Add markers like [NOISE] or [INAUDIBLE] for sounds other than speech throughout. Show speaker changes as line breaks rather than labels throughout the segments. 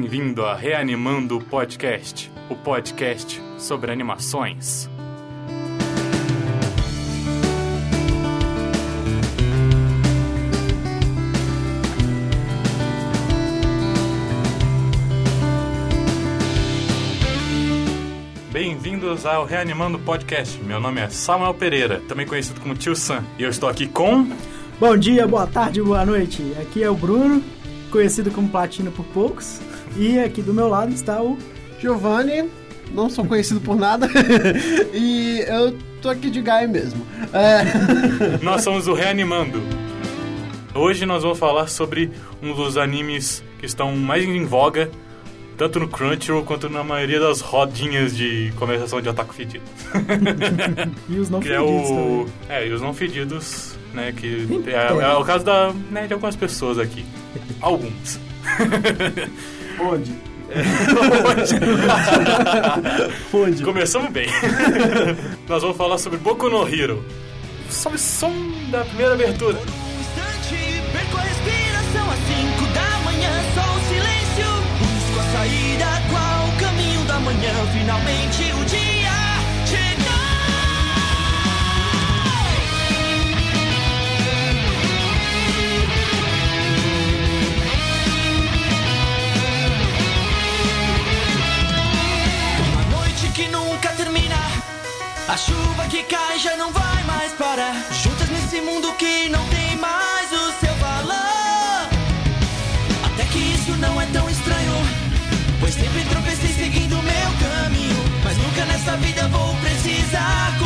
Bem-vindo a Reanimando Podcast, o podcast sobre animações. Bem-vindos ao Reanimando Podcast. Meu nome é Samuel Pereira, também conhecido como Tio Sam, e eu estou aqui com.
Bom dia, boa tarde, boa noite. Aqui é o Bruno, conhecido como Platino por poucos. E aqui do meu lado está o.
Giovanni, não sou conhecido por nada. [LAUGHS] e eu tô aqui de Gaia mesmo. É. [LAUGHS]
Nós somos o Reanimando. Hoje nós vamos falar sobre um dos animes que estão mais em voga, tanto no Crunchyroll quanto na maioria das rodinhas de conversação de ataque fedido. [LAUGHS]
E os não
que é
fedidos
o.
também.
É, e os não fedidos, né? Que é, é o caso da, né, de algumas pessoas aqui. Alguns.
Onde? Onde?
Começamos bem. [LAUGHS] Nós vamos falar sobre Boku no Hero. Sobe o som da primeira abertura.
Por um instante, perco a respiração às cinco da manhã, só o silêncio. Busco a saída, qual o caminho da manhã? Finalmente o dia que nunca termina. A chuva que cai já não vai mais parar. Juntas nesse mundo que não tem mais o seu valor. Até que isso não é tão estranho. Pois sempre tropecei seguindo meu caminho. Mas nunca nessa vida vou precisar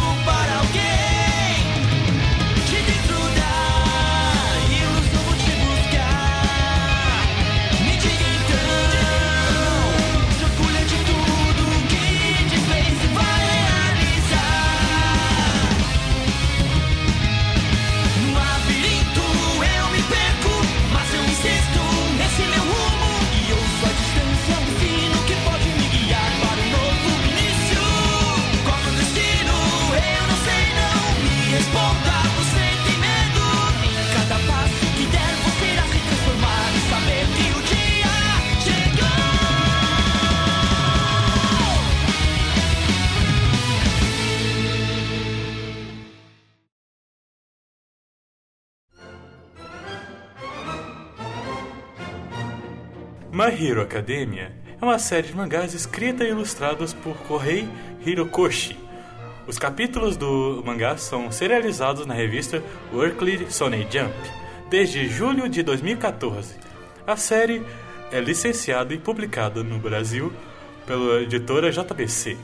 My Hero Academia é uma série de mangás escrita e ilustrados por Kohei Hirokoshi. Os capítulos do mangá são serializados na revista Weekly Shonen Jump desde julho de 2014. A série é licenciada e publicada no Brasil pela editora JBC.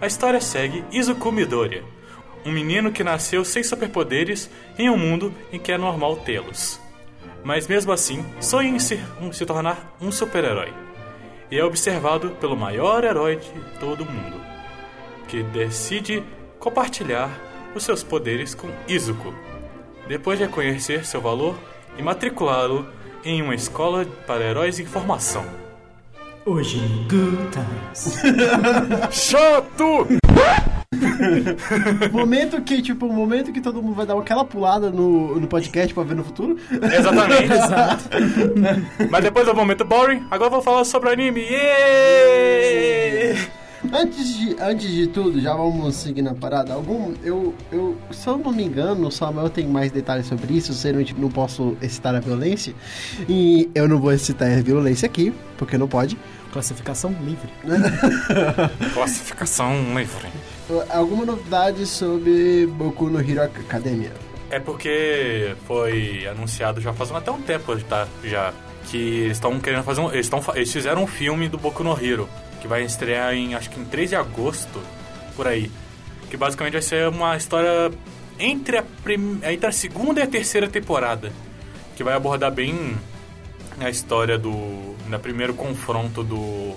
A história segue Izuku Midoriya, um menino que nasceu sem superpoderes em um mundo em que é normal tê-los mas mesmo assim sonha em se, um- se tornar um super-herói. E é observado pelo maior herói de todo o mundo, que decide compartilhar os seus poderes com Izuku. Depois de reconhecer seu valor e matriculá-lo em uma escola para heróis em formação.
Hoje, Good Times. [LAUGHS]
Chato! [LAUGHS]
Momento que, tipo, o momento que todo mundo vai dar aquela pulada no, no podcast pra ver no futuro.
Exatamente. [LAUGHS] Mas depois do momento boring, agora eu vou falar sobre o anime. Yeah!
Antes de, antes de tudo, já vamos seguir na parada. Algum, eu, eu, se eu não me engano, o Samuel tem mais detalhes sobre isso. Eu não, não posso excitar a violência. E eu não vou excitar a violência aqui, porque não pode.
Classificação livre. [LAUGHS]
Classificação livre.
Alguma novidade sobre Boku no Hero Academia?
É porque foi anunciado já faz até um tempo tá, já que eles estão querendo fazer um, eles, tão, fa- eles fizeram um filme do Boku no Hero que vai estrear em acho que em 3 de agosto por aí que basicamente vai ser uma história entre a, prim, entre a segunda e a terceira temporada que vai abordar bem a história do no primeiro confronto do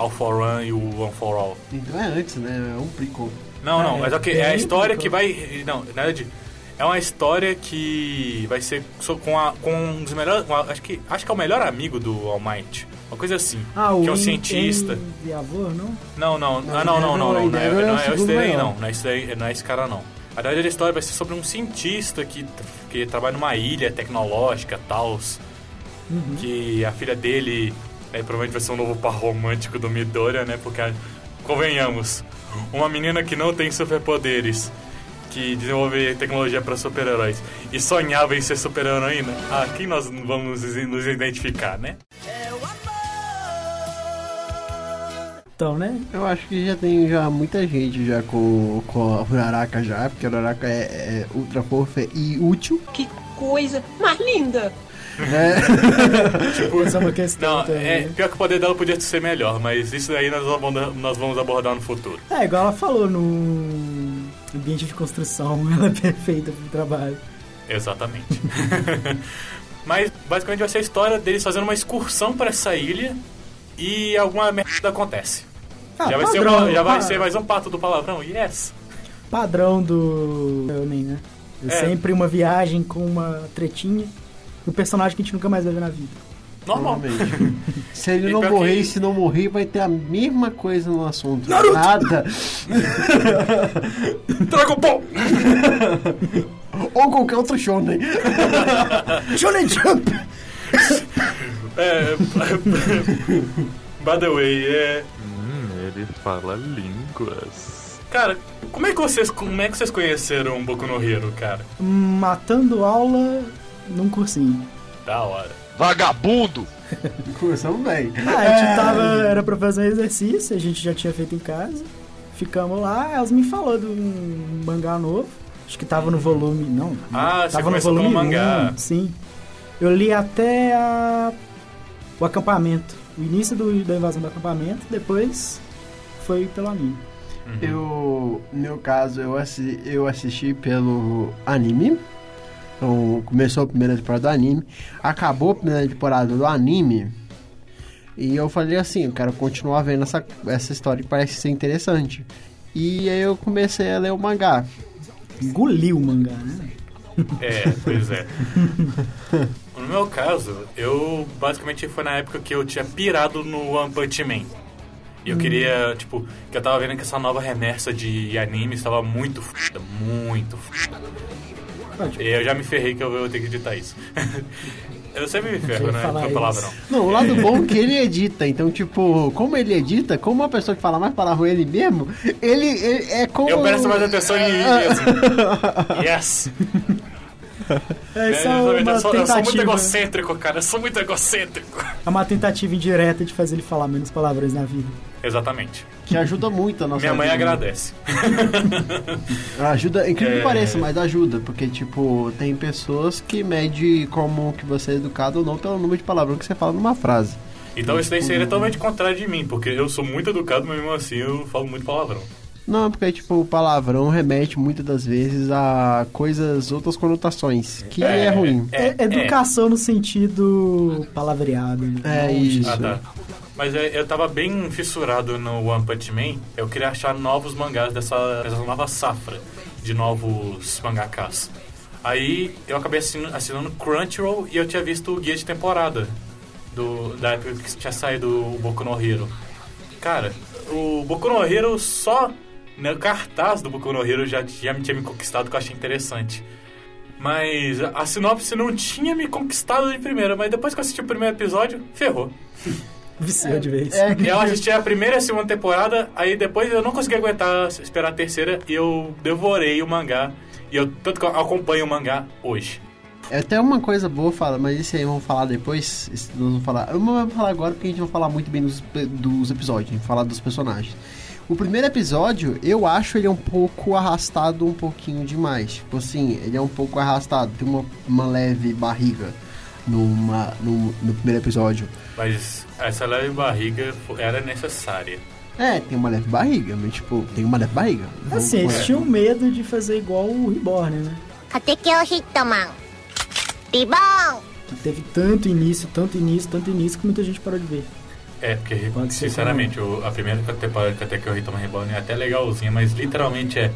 All for One e o One for All
Então é antes, né? É um prequel.
não, não,
É,
mas é,
bem
é a história
complicado.
que vai. Não, na verdade, é uma história que vai ser com, a, com um dos melhores. com a- acho, que, acho que é o melhor amigo do All Might. Uma coisa assim.
Ah, o
que é um
En-
cientista.
Endeavor, não?
Não, não,
Não,
ah, não, não, não, não. Não é,
é o
não é esse daí, não. Não é esse, daí, não é esse cara, não. A verdade da história vai ser sobre um cientista que, que trabalha numa ilha tecnológica e tal.
Uhum.
Que a filha dele Aí provavelmente vai ser um novo par romântico do Midoriya, né? Porque, convenhamos, uma menina que não tem superpoderes, que desenvolve tecnologia para super-heróis e sonhava em ser super-heroína, ah, quem nós vamos nos identificar, né?
Então, né?
Eu acho que já tem já muita gente já com, com a Uraraka já, porque a Uraraka é, é ultra fofa e útil.
Que coisa mais linda! [LAUGHS]
Essa é uma questão
Não,
também.
é,
né?
pior que o poder dela podia ser melhor, mas isso daí nós vamos, nós vamos abordar no futuro.
É, igual ela falou, no ambiente de construção, [LAUGHS] ela é perfeita pro trabalho.
Exatamente. [LAUGHS] Mas basicamente vai ser a história deles fazendo uma excursão para essa ilha e alguma merda acontece.
Ah,
já vai, ser,
padrão,
uma- já vai ser mais um pato do palavrão? Yes!
Padrão do Shonen, né? É
É.
Sempre uma viagem com uma tretinha. Um personagem que a gente nunca mais vai ver na vida.
Normal.
Normalmente. [LAUGHS] se ele
E
não morrer
que-
e se não morrer, vai ter a mesma coisa no assunto. Nada. [LAUGHS]
Dragon Ball! [LAUGHS]
Ou qualquer outro shonen.
Shonen Jump!
É, by the way, é.
Hum, ele fala línguas.
Cara, como é que vocês, como é que vocês conheceram Boku no Hero, cara?
Matando aula num cursinho.
Da hora.
Vagabundo! [LAUGHS]
Cursamos bem.
Ah, a gente tava. Era pra fazer um exercício, a gente já tinha feito em casa. Ficamos lá, elas me falou de um mangá novo. Acho que tava no volume. Não.
Ah, você
tava no volume
mangá.
um, sim. Eu li até a, o acampamento. O início do- da invasão do acampamento, depois foi pelo anime.
Eu, no meu caso, eu, assi eu assisti pelo anime. Então, começou a primeira temporada do anime. Acabou a primeira temporada do anime. E eu falei assim, eu quero continuar vendo essa, essa história que parece ser interessante. E aí eu comecei a ler o mangá.
Engoliu o mangá, né?
É, pois é. No meu caso, eu basicamente foi na época que eu tinha pirado no One Punch Man. E eu queria, tipo, que eu tava vendo que essa nova remessa de anime estava muito foda, muito foda.
Pode.
Eu já me ferrei que eu vou ter que editar isso. [LAUGHS] eu sempre me ferro, né? Com
isso.
palavrão.
Não, o lado [LAUGHS] bom é que ele edita. Então, tipo, como ele edita, como uma pessoa que fala mais palavrão ele mesmo, ele, ele é como...
Eu presto mais atenção em mim mesmo. [LAUGHS] Yes!
Essa é
É,
uma
eu, sou, eu sou muito
tentativa.
egocêntrico, cara. Eu sou muito egocêntrico.
É uma tentativa indireta de fazer ele falar menos palavrões na vida.
Exatamente.
Que ajuda muito a nossa
Minha mãe
vida.
agradece. [LAUGHS]
Ajuda, incrível que
É.
pareça, mas ajuda, porque, tipo, tem pessoas que medem como que você é educado ou não pelo número de palavrão que você fala numa frase.
Então isso daí seria totalmente contrário de mim, porque eu sou muito educado, mas mesmo assim eu falo muito palavrão.
Não, porque, tipo, o palavrão remete muitas das vezes a coisas, outras conotações, que é, ruim.
É, educação no sentido palavreado. né?
É isso.
Ah, tá. Mas é, eu tava bem fissurado no One Punch Man. Eu queria achar novos mangás dessa, dessa nova safra de novos mangakas. Aí eu acabei assinando, assinando Crunchyroll e eu tinha visto o guia de temporada do, da época que tinha saído o Boku no Hero. Cara, o Boku no Hero só no cartaz do Boku no Hero já, já me tinha me conquistado, que eu achei interessante. Mas a sinopse não tinha me conquistado de primeira, mas depois que eu assisti o primeiro episódio, ferrou. [LAUGHS]
Viciou de vez.
É
Eu assisti a primeira e a segunda temporada, aí depois eu não consegui aguentar esperar a terceira e eu devorei o mangá. E eu tanto que eu acompanho o mangá hoje.
é até uma coisa boa, fala, mas isso aí vamos falar depois. isso nós vamos falar. Eu não vou falar agora porque a gente vai falar muito bem dos, dos episódios, a gente vai falar dos personagens. O primeiro episódio, eu acho ele um pouco arrastado, um pouquinho demais. Tipo assim, ele é um pouco arrastado, tem uma, uma leve barriga numa, no, no primeiro episódio.
Mas essa leve barriga era necessária.
É, tem uma leve barriga, mas tipo, tem uma leve barriga.
Assim, eles tinham medo de fazer igual o Reborn, né?
Até que eu Hitoman.
Reborn! Teve tanto início, tanto início, tanto início que muita gente parou de ver.
É, porque, sinceramente, o, a primeira temporada que o Hitman Reborn é até legalzinha, mas literalmente é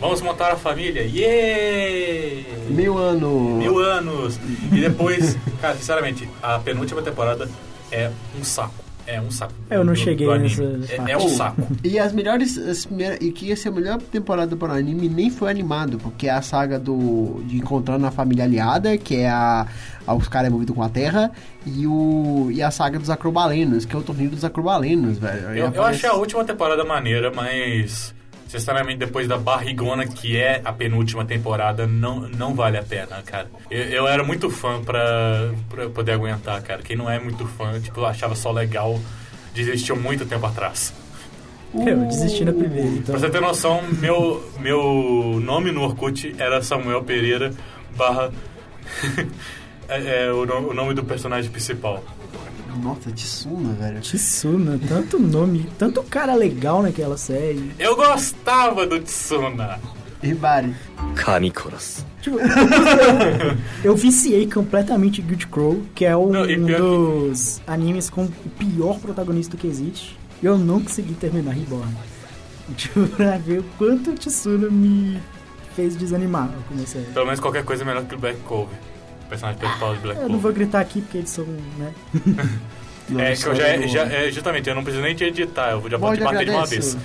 Vamos montar a família, yeah!
Mil anos.
Mil anos! E depois, [LAUGHS] cara, sinceramente, a penúltima temporada é um saco. É um saco.
Eu não
do-
cheguei
do
nessa
É,
parte.
é um saco.
E as melhores. As primeiras- e que ia ser a melhor temporada para o anime nem foi animado, porque é a saga do. de encontrando a família aliada, que é a. a- os caras envolvidos com a Terra, e o. e a saga dos acrobalenos, que é o torneio dos acrobalenos, velho.
Eu, eu
aparece-
achei a última temporada maneira, mas sinceramente depois da barrigona que é a penúltima temporada, não, não vale a pena, cara. Eu, eu era muito fã pra, pra poder aguentar, cara. Quem não é muito fã, tipo, achava só legal, desistiu muito tempo atrás.
Eu desisti na primeira, então.
Pra você ter noção, meu, meu nome no Orkut era Samuel Pereira barra... [LAUGHS] é, é o, no- o nome do personagem principal.
Nossa, Tsuna, velho.
Tsuna, tanto nome, tanto cara legal naquela série.
Eu gostava do Tsuna.
Ribari.
Tipo, eu viciei completamente Guild Crow, que é um,
Não, pior
dos animes com o pior protagonista que existe. E eu não consegui terminar Reborn. Tipo, [LAUGHS] pra ver o quanto o Tsuna me fez desanimar com a série.
Pelo menos qualquer coisa é melhor que o Black Cove. Personagem principal de Black
Eu não vou gritar aqui porque eles são, né? [LAUGHS]
É que eu já, já é, justamente, eu não preciso nem te editar, eu já vou te bater de uma vez.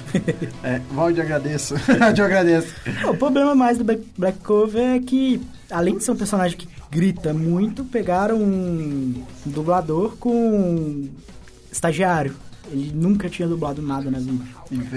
é, Valde, agradeço. [LAUGHS] Eu agradeço.
O problema mais do Black, Black Cove é que, além de ser um personagem que grita muito, pegaram um dublador com um estagiário. Ele nunca tinha dublado nada na vida.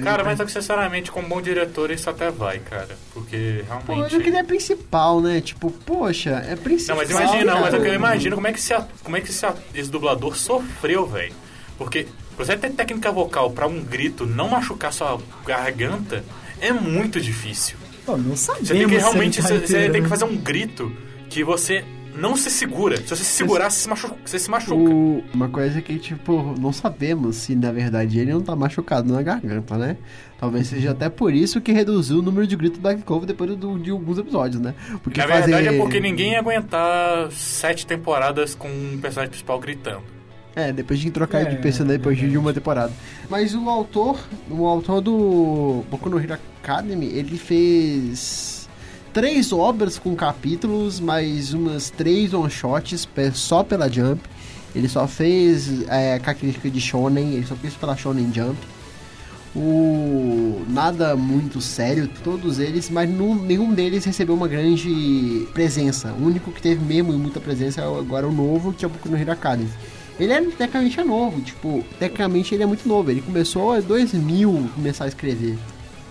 Cara, mas sinceramente, como bom diretor, isso até vai, cara. Porque
Pô,
realmente.
eu queria principal, né? Tipo, poxa, é principal.
Não, mas imagina, não, mas é que eu
cara.
imagino como é que, esse, a- como é que esse, a- esse dublador sofreu, velho. Porque pra você ter técnica vocal pra um grito não machucar sua garganta é muito difícil.
Pô, não sabemos
Você tem que
se
realmente.
tá
Você, você tem que
né?
fazer um grito que você não se segura. Se você se segurar, você se machuca. Você se machuca.
O- uma coisa que, tipo, não sabemos se na verdade ele não tá machucado na garganta, né? Talvez seja até por isso que reduziu o número de gritos do Black Cove depois do- de alguns episódios, né? Porque
Na verdade
fazer-
é porque ninguém ia aguentar sete temporadas com um personagem principal gritando.
É, depois de trocar de
É,
personagem depois de uma temporada. Mas o autor, o autor do Boku no Hero Academy, ele fez três obras com capítulos, mais umas três one-shots só pela Jump. Ele só fez é, característica de Shonen, ele só fez pela Shonen Jump. O nada muito sério, todos eles, mas nu- nenhum deles recebeu uma grande presença. O único que teve mesmo muita presença é agora o novo, que é o Boku no Hero Academy. Ele é tecnicamente é novo, tipo, tecnicamente ele é muito novo. Ele começou em 2000 começar a escrever.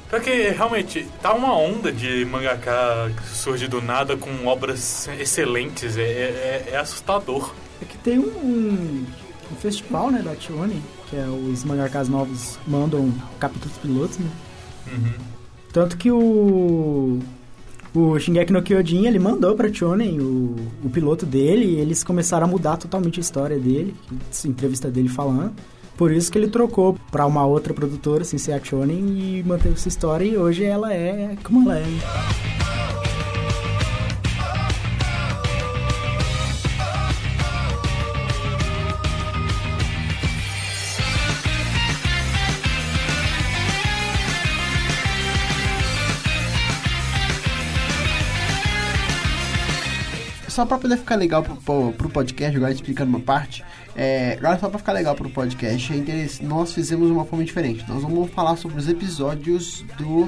Porque realmente tá uma onda de mangaka que surge do nada com obras excelentes. É, é- é assustador.
É que tem um, um festival, né, da Shonen, que é os mangakas novos mandam capítulos pilotos, né?
Uhum.
Tanto que o o Shingeki no Kyojin, ele mandou pra Shonen o, o piloto dele e eles começaram a mudar totalmente a história dele, entrevista dele falando. Por isso que ele trocou pra uma outra produtora, a Shonen, e manteve essa história e hoje ela é como ela é.
Só pra poder ficar legal pro, pro, pro podcast, agora explicando uma parte, é, agora só pra ficar legal pro podcast, é nós fizemos uma forma diferente. Nós vamos falar sobre os episódios do,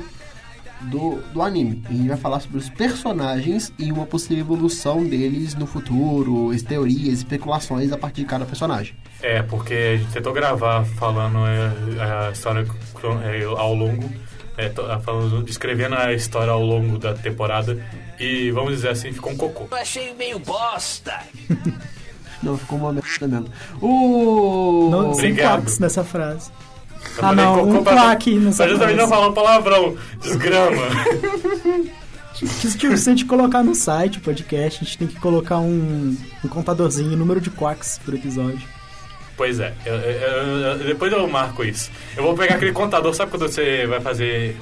do, do anime. A gente vai falar sobre os personagens e uma possível evolução deles no futuro, as teorias, especulações a partir de cada personagem.
É, porque a gente tentou gravar falando é, a história é, ao longo, é, falando, descrevendo a história ao longo da temporada. E vamos dizer assim, ficou um cocô.
Eu achei meio bosta. [LAUGHS]
Não, ficou uma merda mesmo. O...
Não, sem quacks nessa frase.
Eu
Ah, não,
cocô
um
pra-
claque nessa
Pra justamente
frase.
não falar palavrão. Desgrama.
Se, tipo, se a gente colocar no site o podcast, a gente tem que colocar um, um contadorzinho, número de quacks por episódio.
Pois é, eu- eu- eu- depois eu marco isso. Eu vou pegar aquele contador, sabe quando você vai fazer.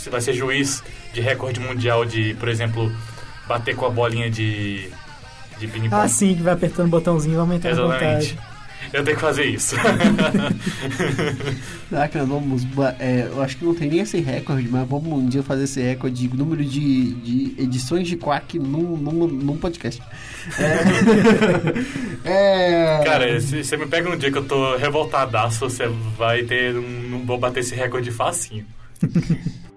Você vai ser juiz de recorde mundial de, por exemplo, bater com a bolinha de. de ping-pong?
Ah, sim, que vai apertando o botãozinho e vai aumentando a
Exatamente.
contagem.
Eu tenho que fazer isso. [LAUGHS]
Nós vamos. é, eu acho que não tem nem esse recorde, mas vamos um dia fazer esse recorde de número de, de edições de Quack num, num, num podcast. É. [LAUGHS] é
Cara, se você me pega num dia que eu tô revoltadaço, você vai ter um. Não vou bater esse recorde facinho. [LAUGHS]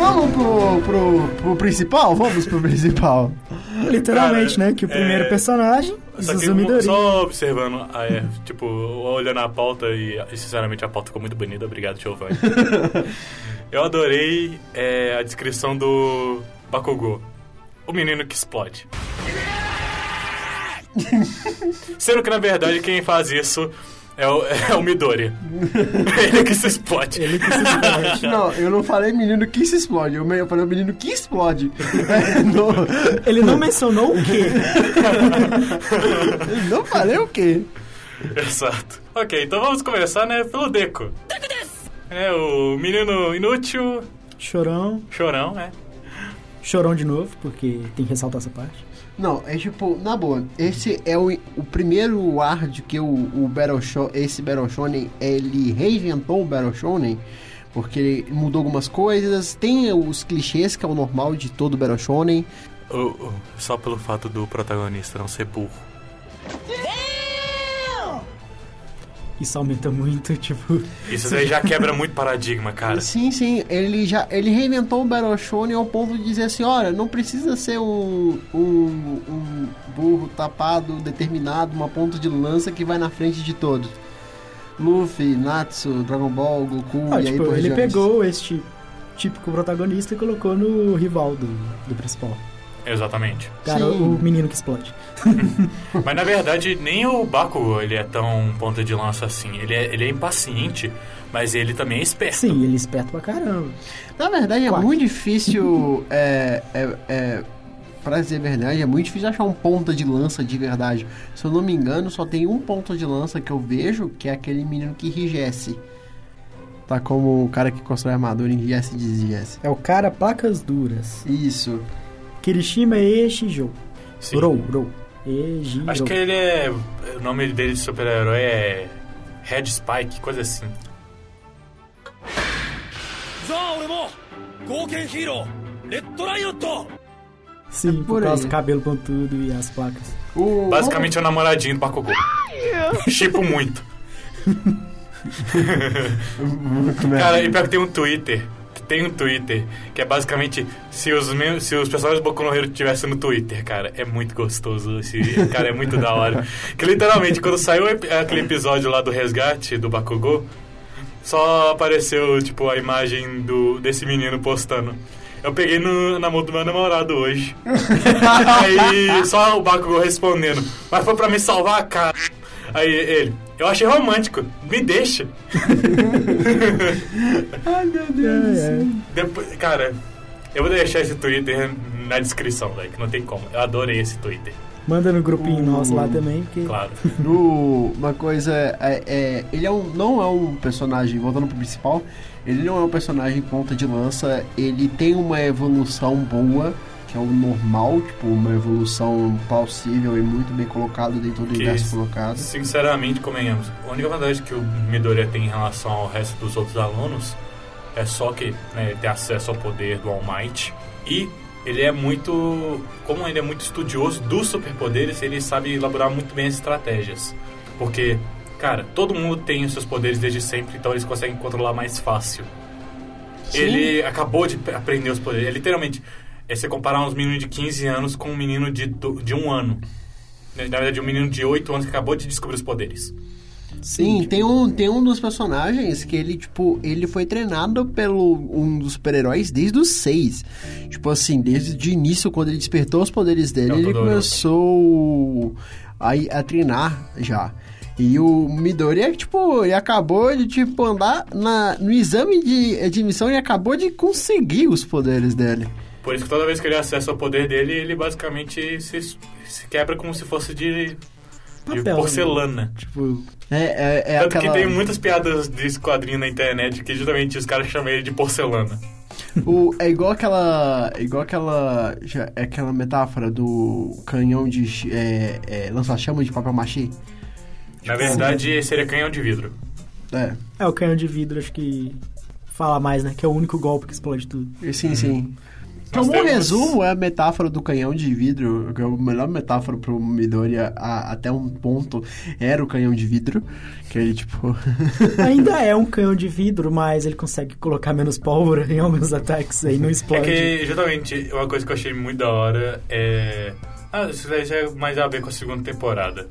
Vamos pro, pro, pro principal? Vamos pro principal.
Literalmente,
Cara,
né? Que o primeiro
é-
personagem,
Só, que,
Suzu Midori.
só observando, ah, é, tipo, olhando a pauta e, e, sinceramente a pauta ficou muito bonita, obrigado, Giovanni. [LAUGHS] Eu adorei é, a descrição do Bakugou, o menino que explode. [LAUGHS] Sendo que na verdade quem faz isso é o, é o Midori. [LAUGHS] Ele que se explode.
Ele que se explode.
Não, eu não falei menino que se explode, eu eu falei menino que explode. [LAUGHS] É, não,
Ele não mencionou o quê?
eu não falei o quê?
Exato. Ok, então vamos começar, né, pelo Deco. É, o menino inútil,
Chorão.
chorão, né?
Chorão de novo, porque tem que ressaltar essa parte.
Não, é tipo, na boa, esse é o, o primeiro ar de que o, o Battle Show, esse Battle Shonen, ele reinventou o Battle Shonen, porque ele mudou algumas coisas, tem os clichês que é o normal de todo Battle Shonen.
O- o- só pelo fato do protagonista não ser burro.
Isso aumenta muito, [LAUGHS] tipo.
Isso daí já quebra muito paradigma, cara.
Sim, sim, ele já ele reinventou o Battle Shonen ao ponto de dizer assim, olha, não precisa ser um, um, um burro tapado, determinado, uma ponta de lança que vai na frente de todos. Luffy, Natsu, Dragon Ball, Goku
Ah,
e aí
tipo,
por
ele
diante.
pegou este típico protagonista e colocou no rival do, do principal.
Exatamente.
Cara,
Sim.
o menino que explode. [LAUGHS]
Mas na verdade, nem o Bakugo ele é tão ponta de lança assim. Ele é, ele é impaciente, mas ele também é esperto.
Sim, ele é esperto pra caramba.
Na verdade, é
Quack.
muito difícil. [LAUGHS] é, é, é, pra dizer a verdade, é muito difícil achar um ponta de lança de verdade. Se eu não me engano, só tem um ponta de lança que eu vejo, que é aquele menino que enrijece. Tá como o cara que constrói armadura enrijece e desrijece.
É o cara placas duras.
Isso.
Kirishima Eishijou.
Sim.
Rou, Rou. Eji,
Acho que ele é. O nome dele de super-herói é. Red Spike, coisa assim.
Sim, por
por
causa do cabelo pontudo e as placas.
O,
Basicamente é o namoradinho do Bakugou. Chipo [LAUGHS] muito. Cara, e pior que tem um Twitter. Tem um Twitter que é basicamente se os, mem- se os personagens do Boku no Hero tivessem no Twitter, cara. É muito gostoso. Esse cara é muito da hora. [LAUGHS] Que literalmente, quando saiu aquele episódio lá do resgate do Bakugou, só apareceu, tipo, a imagem do, desse menino postando. Eu peguei no, na mão do meu namorado hoje. [LAUGHS] [LAUGHS] Aí só o Bakugou respondendo. Mas foi pra me salvar, cara. Aí ele, eu achei romântico, me deixa. [LAUGHS]
Ai, meu Deus.
É, é.
Depois, cara, eu vou deixar esse Twitter na descrição, velho, que não tem como. Eu adorei esse Twitter,
Manda no grupinho nosso lá também, porque
claro. [LAUGHS]
No- uma coisa é, é- ele é um, não é um personagem voltando pro principal ele não é um personagem ponta de lança ele tem uma evolução boa que é o normal tipo uma evolução plausível e muito bem colocado dentro do
Que
universo colocado
Sinceramente, convenhamos, a única vantagem que o Midoriya tem em relação ao resto dos outros alunos é só que né, ele tem acesso ao poder do All Might e ele é muito. Como ele é muito estudioso dos superpoderes, ele sabe elaborar muito bem as estratégias. Porque, cara, todo mundo tem os seus poderes desde sempre, então eles conseguem controlar mais fácil. Ele acabou de aprender os poderes. É, literalmente, é você comparar uns meninos de 15 anos com um menino de, de um ano. Na verdade, um menino de 8 anos que acabou de descobrir os poderes.
Sim, tem um, tem um dos personagens que ele, tipo, ele foi treinado pelo um dos super-heróis desde os seis. Tipo assim, desde o início, quando ele despertou os poderes dele,
É o
ele começou a, a treinar já. E o Midori, é, tipo, ele acabou de, tipo, andar na, no exame de admissão e acabou de conseguir os poderes dele.
Por isso que toda vez que ele acessa o poder dele, ele basicamente se, se quebra como se fosse de, de
Papel,
porcelana.
tipo,
É, é, é
Tanto
aquela...
que tem muitas piadas desse quadrinho na internet que justamente os caras chamam ele de porcelana.
O, é igual aquela. É igual aquela. já- é aquela metáfora do canhão de. É, é, lança-chama de papel machê.
Na verdade, seria canhão de vidro.
É.
É, o canhão de vidro acho que fala mais, né? Que é o único golpe que explode tudo.
Sim, sim.
Nós
Como
temos-
resumo, é a metáfora do canhão de vidro, que é a melhor metáfora pro Midori a- a- até um ponto era o canhão de vidro, que ele, tipo... [LAUGHS]
Ainda é um canhão de vidro, mas ele consegue colocar menos pólvora em alguns ataques aí não
É
explode.
que, justamente, uma coisa que eu achei muito da hora é... Ah, isso daí já é mais a ver com a segunda temporada.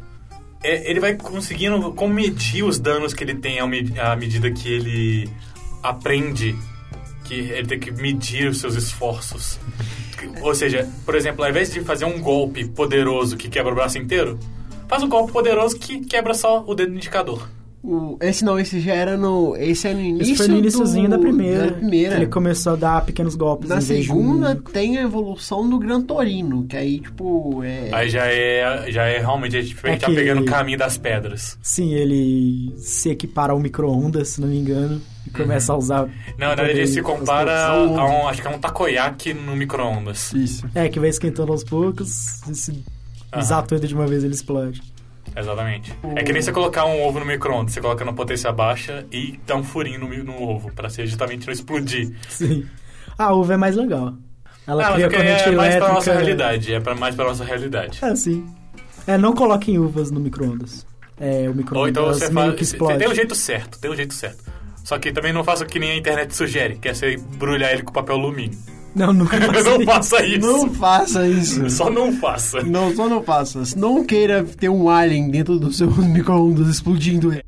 É, ele vai conseguindo como medir os danos que ele tem ao me- à medida que ele aprende que ele tem que medir os seus esforços. Ou seja, por exemplo, ao invés de fazer um golpe poderoso que quebra o braço inteiro, faz um golpe poderoso que quebra só o dedo indicador.
o- esse não, esse já era no... Esse é no início
Isso foi no iníciozinho
do-
da primeira.
Da primeira.
Ele começou a dar pequenos golpes.
Na segunda
um-
tem a evolução do Gran Torino, que aí, tipo, é...
Aí já é, já é realmente a gente
É
tá pegando o caminho das pedras.
Sim, ele se equipara ao micro-ondas, se não me engano, e [LAUGHS] começa a usar.
Não, na verdade ele se compara a um, acho que é um takoyaki no micro-ondas.
Isso.
É, que vai esquentando aos poucos, e se
Aham.
usar tudo de uma vez ele explode.
Exatamente. É que nem você colocar um ovo no micro-ondas, você coloca na potência baixa e dá um furinho no, no ovo, pra ser justamente não explodir.
Sim. A Ah, uva é mais legal. Ela
ah, mas
cria
é que
corrente
é mais
elétrica.
pra nossa realidade, é pra, mais pra nossa realidade.
É, sim. É, não coloquem uvas no micro-ondas. É, o
Ou
micro-ondas
então você
meio
faz.
que explode.
Tem um jeito certo, tem um jeito certo. Só que também não faça o que nem a internet sugere, que é você embrulhar ele com papel alumínio.
Não, nunca [LAUGHS] faça
não
isso.
faça isso.
Não faça isso.
Só não faça.
Não, só não faça. Não queira ter um alien dentro do seu [LAUGHS] micro-ondas explodindo ele.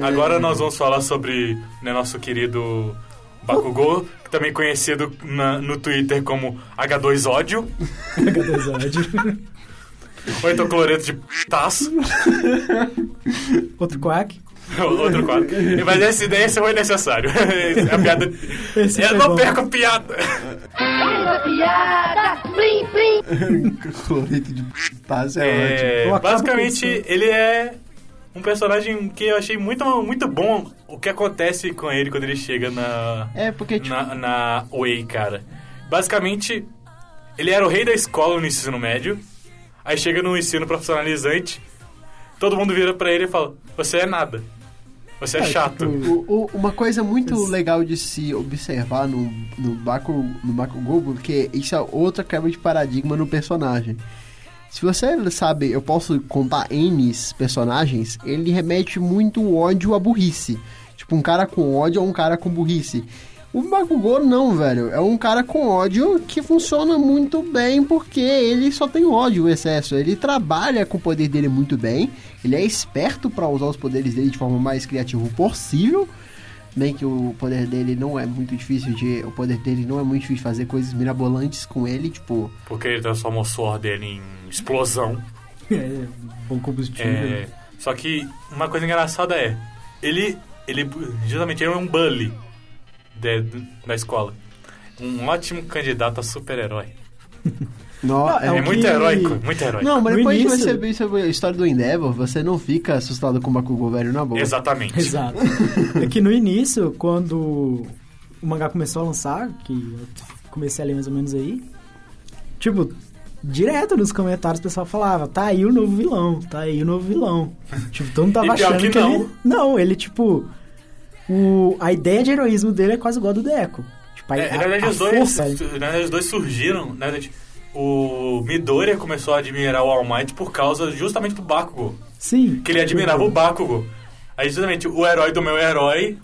Agora nós vamos falar sobre né, nosso querido Bakugou, também conhecido na- no Twitter como H2Ódio,
H2OD.
ou então cloreto de taço,
Outro quack. [LAUGHS]
outro quadro. Mas esse ideia esse foi necessário. a piada...
Esse
Eu não
bom.
perco a piada! [LAUGHS]
Cloreto de taça é,
É,
acabo
basicamente, ele é um personagem que eu achei muito, muito bom o que acontece com ele quando ele chega na.
É, porque, tipo,
na, na Way, cara. Basicamente, ele era o rei da escola no ensino médio. Aí chega no ensino profissionalizante, todo mundo vira pra ele e fala: Você é nada. Você é, chato.
tipo,
o- o- uma coisa muito legal de se observar no, no Baku, no Bakugou, porque isso é outra quebra de paradigma no personagem. Se você sabe, eu posso contar N personagens, ele remete muito ódio à burrice. Tipo, um cara com ódio ou um cara com burrice. O Bakugou não, velho. É um cara com ódio que funciona muito bem porque ele só tem ódio, o excesso. Ele trabalha com o poder dele muito bem. Ele é esperto pra usar os poderes dele de forma mais criativa possível. Bem que o poder dele não é muito difícil de. O poder dele não é muito difícil de fazer coisas mirabolantes com ele, tipo.
Porque ele transforma o suor dele em explosão. [LAUGHS]
É, bom combustível.
É, só que uma coisa engraçada é, ele, ele justamente ele é um bully de- da escola. Um ótimo candidato a super-herói. [LAUGHS]
No...
Ah,
É,
É
muito
que-
heróico, muito heróico.
Não, mas
No
depois de
início-
você ver sobre a história do Endeavor, você não fica assustado com o Bakugou velho na boa.
Exatamente.
Exato. [LAUGHS] É que no início, quando o mangá começou a lançar, que eu comecei a ler mais ou menos aí, tipo, direto nos comentários o pessoal falava, tá aí o novo vilão, tá aí o novo vilão. Tipo, todo mundo tava
E pior
achando
que
que,
não.
ele... Não, ele, tipo... O... A ideia de heroísmo dele é quase igual a do Deco. Tipo, a,
É, na
a-
verdade,
a
os dois,
força-
na verdade, os dois surgiram. Na verdade, o Midori começou a admirar o All Might por causa justamente do Bakugo.
Sim.
Que ele admirava o Bakugo. Aí justamente o herói do meu herói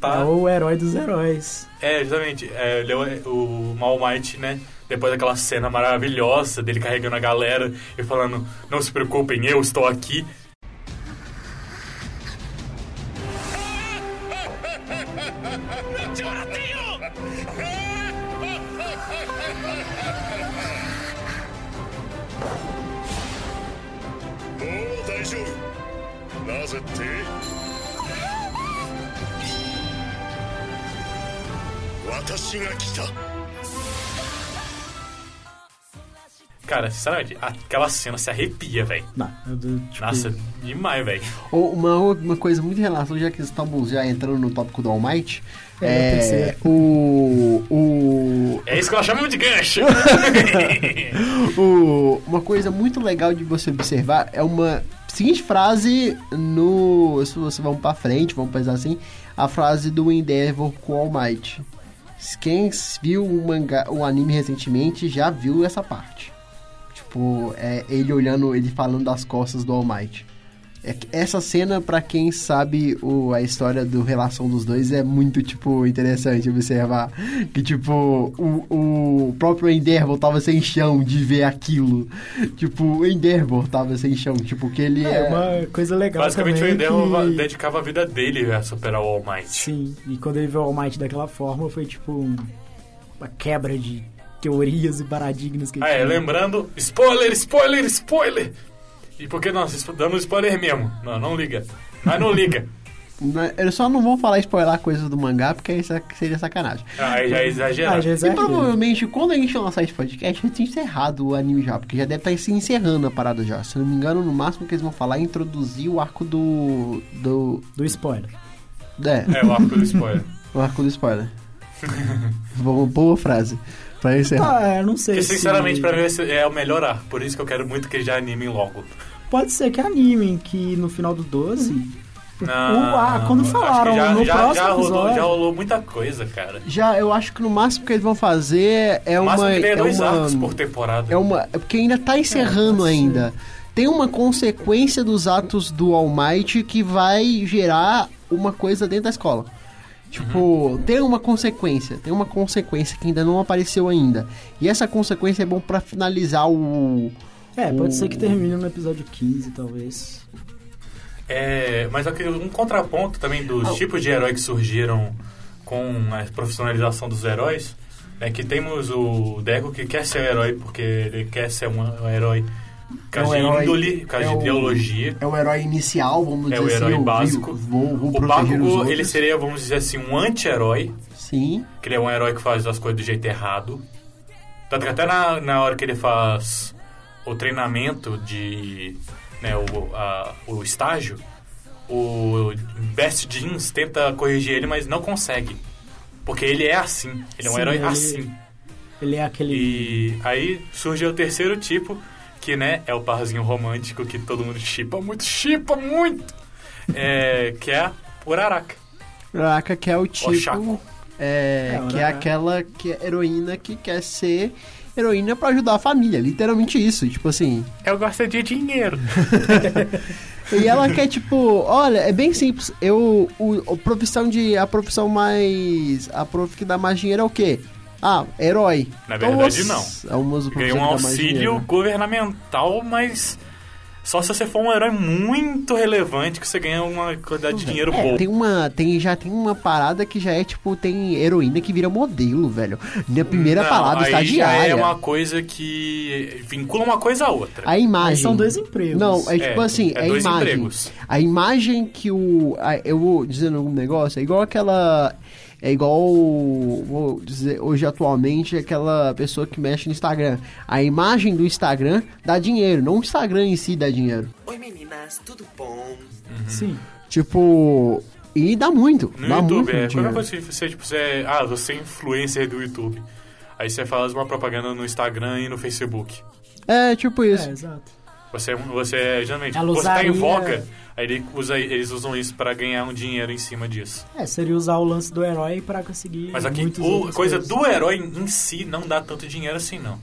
tá...
É o herói dos heróis.
É, justamente. É, ele é o, All Might, né? Depois daquela cena maravilhosa dele carregando a galera e falando: Não se preocupem, eu estou aqui. [LAUGHS]
丈夫なぜって。私が来た。
Cara, sinceramente, aquela cena se arrepia, velho.
Eu tipo,
Nossa, demais, velho.
Ou uma, uma coisa muito em relação, já que estamos já entrando no tópico do All Might,
É,
é,
eu
o, o,
É isso que ela chama de gancho. [LAUGHS]
o- uma coisa muito legal de você observar é uma seguinte frase no, se você vamos pra frente, vamos pensar assim, a frase do Endeavor com o All Might. Quem viu o mangá, o anime recentemente já viu essa parte. Tipo, é ele olhando, ele falando das costas do All Might. É que essa cena, pra quem sabe o, a história do relação dos dois, é muito, tipo, interessante observar. Que, tipo, o, o próprio Endeavor tava sem chão de ver aquilo. Tipo, o Endeavor tava sem chão. Tipo, que ele
É,
é...
uma coisa legal
Basicamente, o Endeavor
que...
dedicava a vida dele a superar o All Might.
Sim, e quando ele viu o All Might daquela forma, foi tipo um- uma quebra de teorias e paradigmas que
Ah, é,
tinha.
lembrando, spoiler, spoiler, spoiler! E por que nós damos spoiler mesmo? Não, não liga. Mas não liga. [LAUGHS]
Eu só não vou falar spoiler coisas do mangá, porque isso seria sacanagem.
Aí já é exagerado.
Ah, já
E
exagerou.
provavelmente, quando a gente lançar esse podcast, já tinha encerrado o anime já, porque já deve estar se encerrando a parada já. Se não me engano, no máximo que eles vão falar é introduzir o arco do. do.
Do spoiler.
É,
É, o arco do spoiler. [LAUGHS]
o arco do spoiler. Boa, boa frase. Pra encerrar.
Ah, eu não sei
Porque,
se...
sinceramente, pra mim esse é o melhor arco. Por isso que eu quero muito que eles já animem logo.
Pode ser que animem, que no final do 12...
Não,
o- ah, quando
que
falaram
já,
no
já,
próximo
já rolou,
episódio...
já rolou muita coisa, cara.
Já, eu acho que no máximo que eles vão fazer é
O
uma.
máximo que tem é
é
dois
uma,
arcos por temporada.
É uma. É porque ainda tá encerrando
pode ser.
ainda. Tem uma consequência dos atos do All Might que vai gerar uma coisa dentro da escola. Tipo,
Uhum.
tem uma consequência, tem uma consequência que ainda não apareceu ainda. E essa consequência é bom pra finalizar o.
É, pode ser que termine no episódio 15, talvez.
É, mas aqui, um contraponto também dos
Ah.
tipos de herói que surgiram com a profissionalização dos heróis, é que temos o Deco que quer ser um herói porque ele quer ser um herói causa
É o
de
herói-
índole, causa
é
de ideologia.
É o herói inicial, vamos
É
dizer
o herói
assim.
básico.
Vou, vou
O Bakugo, ele seria, vamos dizer assim, um anti-herói,
Sim.
que ele é um herói que faz as coisas do jeito errado. Tanto que até na, na hora que ele faz o treinamento de... Né, o, a- o estágio, o Best Jeans tenta corrigir ele, mas não consegue. Porque ele é assim. Ele é um
Sim,
herói
ele-
assim.
Ele é aquele...
E aí surge o terceiro tipo, que né, é o parzinho romântico que todo mundo chipa muito, chipa muito! É, que é o Uraraka.
Caraca, que é o tipo.
Oshaku.
É,
É,
que é
Uraraka.
aquela que é heroína que quer ser heroína pra ajudar a família. Literalmente isso. Tipo assim.
Eu gosto de dinheiro. [LAUGHS]
E ela quer, tipo, olha, é bem simples. Eu. O, a profissão de. A profissão mais. A prof que dá mais dinheiro é o quê? Ah, herói.
Na verdade,
Então,
não.
É uma das
Ganha um
dá mais
auxílio
dinheiro.
governamental, mas só se você for um herói muito relevante que você ganha uma quantidade de dinheiro
É,
boa.
tem uma. Tem, já tem uma parada que já é tipo, tem heroína que vira modelo, velho. Na primeira
Não,
palavra
aí
estagiária.
já é uma coisa que vincula uma coisa a outra.
A imagem.
Aí são dois empregos.
Não, é tipo
É,
assim,
é
é,
dois
imagem.
empregos.
A imagem que o. a- eu vou dizendo um negócio, é igual aquela. É igual, vou dizer, hoje atualmente, aquela pessoa que mexe no Instagram. A imagem do Instagram dá dinheiro, não o Instagram em si dá dinheiro.
Oi meninas, tudo bom?
Sim.
Tipo. E dá muito.
No
dá
YouTube,
muito
é. Qualquer
dinheiro.
coisa que você, tipo, você é, ah, você é influencer do YouTube. Aí você faz uma propaganda no Instagram e no Facebook.
É, tipo isso.
É, exato.
Você, é você é, geralmente, você tá em voga, aí ele usa, eles usam isso pra ganhar um dinheiro em cima disso.
É, seria usar o lance do herói pra conseguir
Mas aqui, o, coisa
coisas.
do herói em si não dá tanto dinheiro assim, não.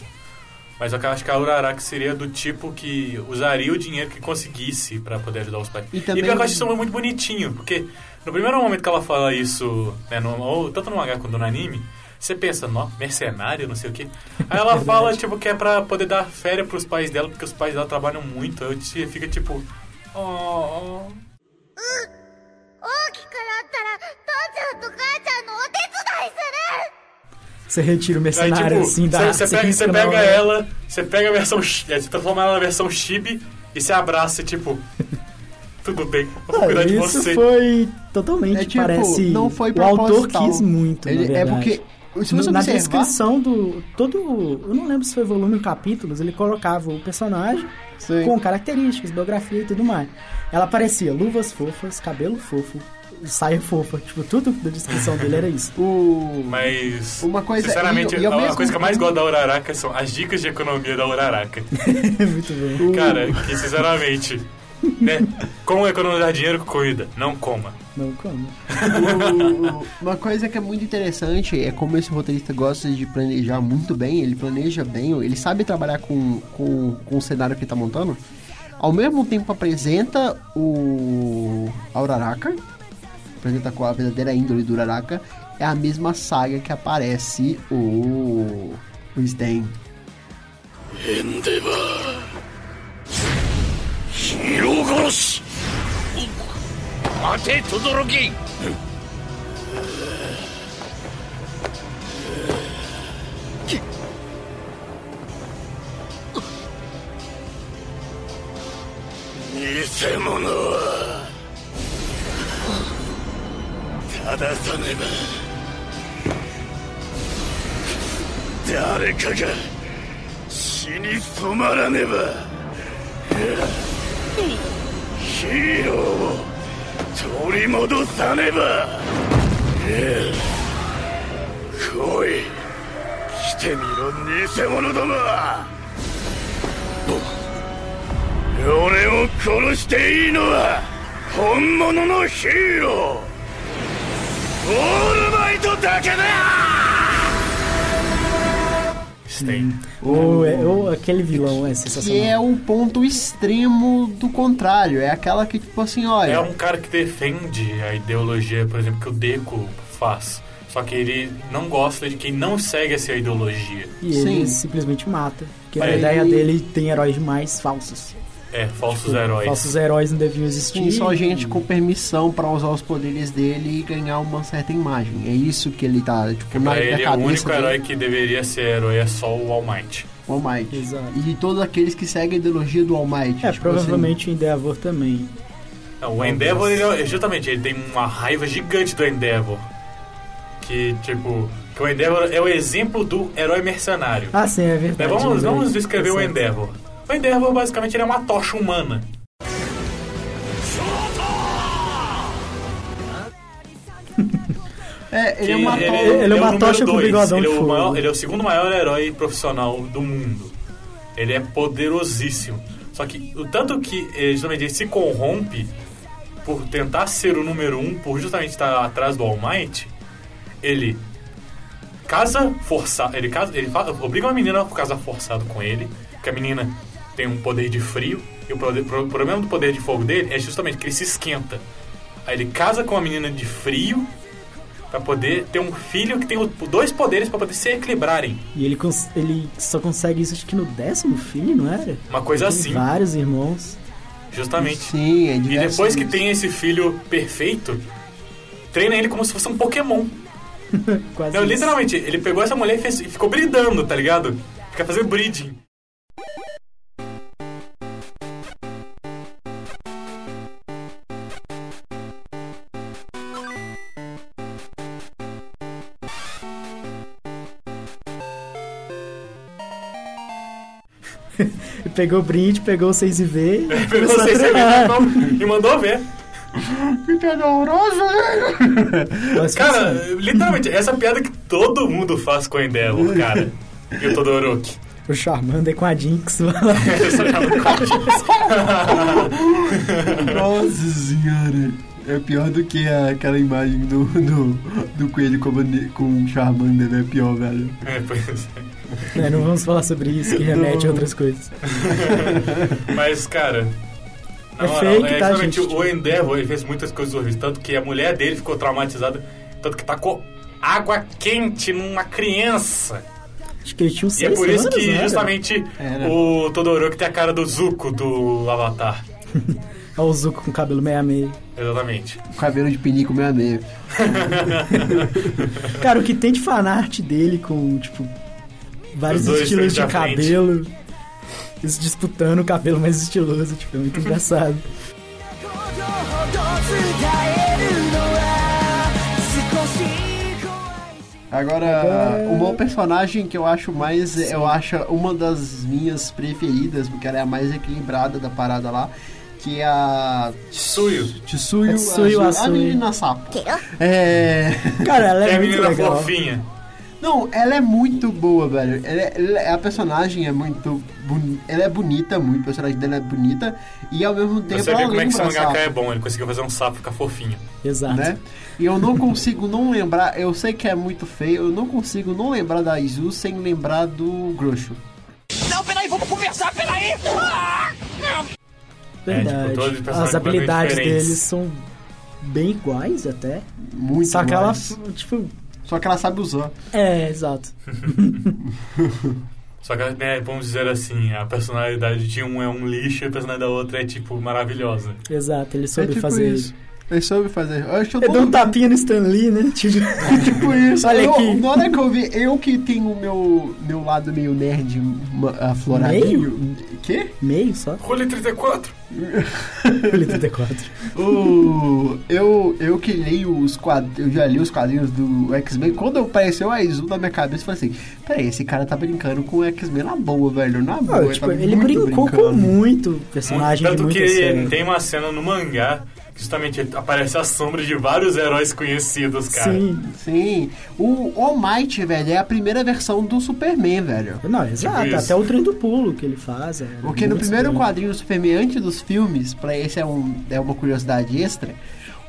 Mas eu acho que a Uraraka seria do tipo que usaria o dinheiro que conseguisse pra poder ajudar os pais.
E
E,
também-
que eu acho isso muito bonitinho, porque no primeiro momento que ela fala isso, né, no, ou tanto no mangá quanto no anime, você pensa, nó, mercenário, não sei o quê. Aí ela [LAUGHS] fala, tipo, que é pra poder dar férias pros pais dela, porque os pais dela trabalham muito. Aí você fica tipo, oh,
大きくなったら父ちゃんと母ちゃんのお手伝いする
Você retira o
Aí,
mercenário
tipo,
assim da
você, você pega,
risca
você
na
pega
hora.
ela, você pega a versão. chi- é, Você transforma ela na versão chibi e se abraça, tipo. [LAUGHS] Tudo bem, eu vou
Ah,
cuidar de
isso
você.
foi totalmente,
É tipo,
parece...
não foi
O autor
proposital.
quis muito,
Ele-
na
é
verdade.
porque se você
na
observar,
descrição do. Todo. Eu não lembro se foi volume ou capítulos, ele colocava o personagem
Sim.
com características, biografia e tudo mais. Ela aparecia luvas fofas, cabelo fofo, saia fofa. Tipo, tudo da descrição dele era isso.
o...
Mas,
Uma coisa-
sinceramente,
e- e
a
mesmo
coisa que eu mais gosto da Uraraka são as dicas de economia da Uraraka. [LAUGHS]
Muito bom.
Cara, que sinceramente, né? Como economizar dinheiro, cuida, não coma.
Não como.
uma coisa que é muito interessante é como esse roteirista gosta de planejar muito bem, ele planeja bem, ele sabe trabalhar com, com, com o cenário que ele tá montando. Ao mesmo tempo apresenta o Auraraka, apresenta com a verdadeira índole do Uraraka, é a mesma saga que aparece o, o
Sten. Endeva. Hirogoshi! 待て轟偽物は正さねば。誰かが死に染まらねば。ヒーローを取り戻さねば。ええ。来い。来てみろ偽物ども。俺を殺していいのは本物のヒーロー。オールマイトだけだ。
Stain.
Ou, é- ou aquele vilão é
Que
sensacional.
é o ponto extremo do contrário. É aquela que, tipo assim, olha.
É um cara que defende a ideologia, por exemplo, que o Deco faz. Só que ele não gosta de quem não segue essa ideologia.
E ele
Sim.
simplesmente mata. Porque a
Ele-
ideia dele tem heróis demais falsos.
É, falsos
Tipo,
heróis.
Falsos heróis não deviam existir.
Sim, só gente com permissão pra usar os poderes dele e ganhar uma certa imagem. É isso que ele tá, tipo,
Porque
na,
ele, o
cabeça
único
dele.
herói que deveria ser herói é só o All Might.
O All Might.
Exato.
E todos aqueles que seguem a ideologia do All Might.
É,
tipo
provavelmente o Endeavor também.
Não, o Endeavor, ele, é- justamente, ele tem uma raiva gigante do Endeavor. Que, tipo, que o Endeavor é o exemplo do herói mercenário.
Ah, sim, é
Mas
verdade.
vamos,
lembrei.
vamos descrever o
Tá certo.
Endeavor. O Endeavor, basicamente, ele é uma tocha humana. [LAUGHS]
É, ele é
Que
uma
ele,
to-
ele é uma
o número
tocha com
dois.
bigodão
ele, é o
fogo.
maior- ele é o segundo maior herói profissional do mundo. Ele é poderosíssimo. Só que o tanto que eh, justamente ele se corrompe por tentar ser o número um, por justamente estar atrás do All Might, ele casa forçado, ele casa, ele obriga uma menina a casar forçado com ele, porque a menina tem um poder de frio e o, poder- pro- o problema do poder de fogo dele é justamente que ele se esquenta. Aí ele casa com uma menina de frio Pra poder ter um filho que tem dois poderes pra poder se equilibrarem.
E ele, cons- ele só consegue isso acho que no décimo filho, não era?
Uma coisa
Tem
assim,
vários irmãos.
justamente.
Sim, é
E depois que tem esse filho perfeito, treina ele como se fosse um Pokémon. [LAUGHS]
Quase
Não,
isso.
literalmente, ele pegou essa mulher e, fez- e ficou bridando, tá ligado? Fica fazendo breeding.
Pegou o brinde, pegou o 6 e V e
Pegou
começou a
vocês
treinar.
e mandou ver. [LAUGHS]
Que piada horrorosa, velho!
Cara,
funciona.
literalmente, essa piada que todo mundo faz com o Endeavor, cara. E o Todoroki.
o Charmander com a Jinx. [LAUGHS]
Eu só chamo de Corinthians. [LAUGHS]
Nossa senhora! É pior do que a- aquela imagem do, do, do coelho com, a com o Charmander, é pior, velho.
É, pois é. [LAUGHS]
É, não vamos falar sobre isso, que remete a outras coisas. [LAUGHS]
Mas, cara. na
É
moral,
fake,
é
tá,
exatamente,
gente?
O Endeavor ele fez muitas coisas horríveis. Tanto que a mulher dele ficou traumatizada. Tanto que tacou água quente numa criança.
Acho que ele tinha uns
E é
6
por isso
anos,
que
não era?
justamente
Era.
o Todoroki tem a cara do Zuko do Avatar. [LAUGHS]
É o Zuko com cabelo meia-meia.
Exatamente.
O cabelo de pinico meio a meio.
Cara, o que tem de fanart dele com, tipo, Vários estilos de cabelo. Eles disputando o cabelo mais estiloso, tipo, é muito engraçado.
Agora,
o
meu personagem que eu acho mais. Sim. Eu acho uma das minhas preferidas, porque ela é a mais equilibrada da parada lá. Que é a.
Tsuyu.
Tsuyu,
é Tsuyu a,
a menina sapo. É.
Cara, ela
é,
é muito a
menina
legal.
fofinha.
Não, ela é muito boa, velho. Ela é- ela é- a personagem é muito. boni- Ela é bonita, muito. A personagem dela é bonita. E ao mesmo tempo
Você
ela
vê como é que esse mangaka é bom, ele conseguiu fazer um sapo ficar fofinho.
Exato.
né? E eu não consigo não lembrar. Eu sei que é muito feio. Eu não consigo não lembrar da Izu sem lembrar do Grosho.
Não, peraí, vamos conversar, peraí!
Verdade.
tipo, todos os personagens
As habilidades deles são bem iguais até.
Muito
Só que ela, tipo.
Só que ela sabe usar.
É, exato. [LAUGHS]
Só que, né, vamos dizer assim, a personalidade de um é um lixo e a personalidade da outra é, tipo, maravilhosa.
Exato, ele
É
soube
tipo
fazer
isso. Ele soube fazer. Eu acho que eu
Ele deu um tapinha no Stan Lee, né? Tipo, [LAUGHS]
tipo isso.
Olha
eu,
aqui.
Na hora que eu vi, eu que tenho o meu, meu lado meio nerd afloradinho. Quê?
meio só.
Rolê 34!
Ele 34.
O, eu, eu que leio os quadrinhos, eu já li os quadrinhos do X-Men. Quando apareceu a Izu na minha cabeça, eu falei assim: peraí, esse cara tá brincando com o X-Men na boa, velho. Na boa.
Não,
ele
tipo,
tá
ele
muito
brincou com
brincando.
muito personagem de
Tanto que
série.
tem uma cena no mangá justamente aparece a sombra de vários heróis conhecidos, cara.
Sim.
Sim. O All Might, velho, é a primeira versão do Superman, velho.
Não, exato.
isso.
Até o trem do pulo que ele faz. é
Porque no primeiro
estranho.
quadrinho do Superman, antes dos filmes, pra esse é, um, é uma curiosidade extra,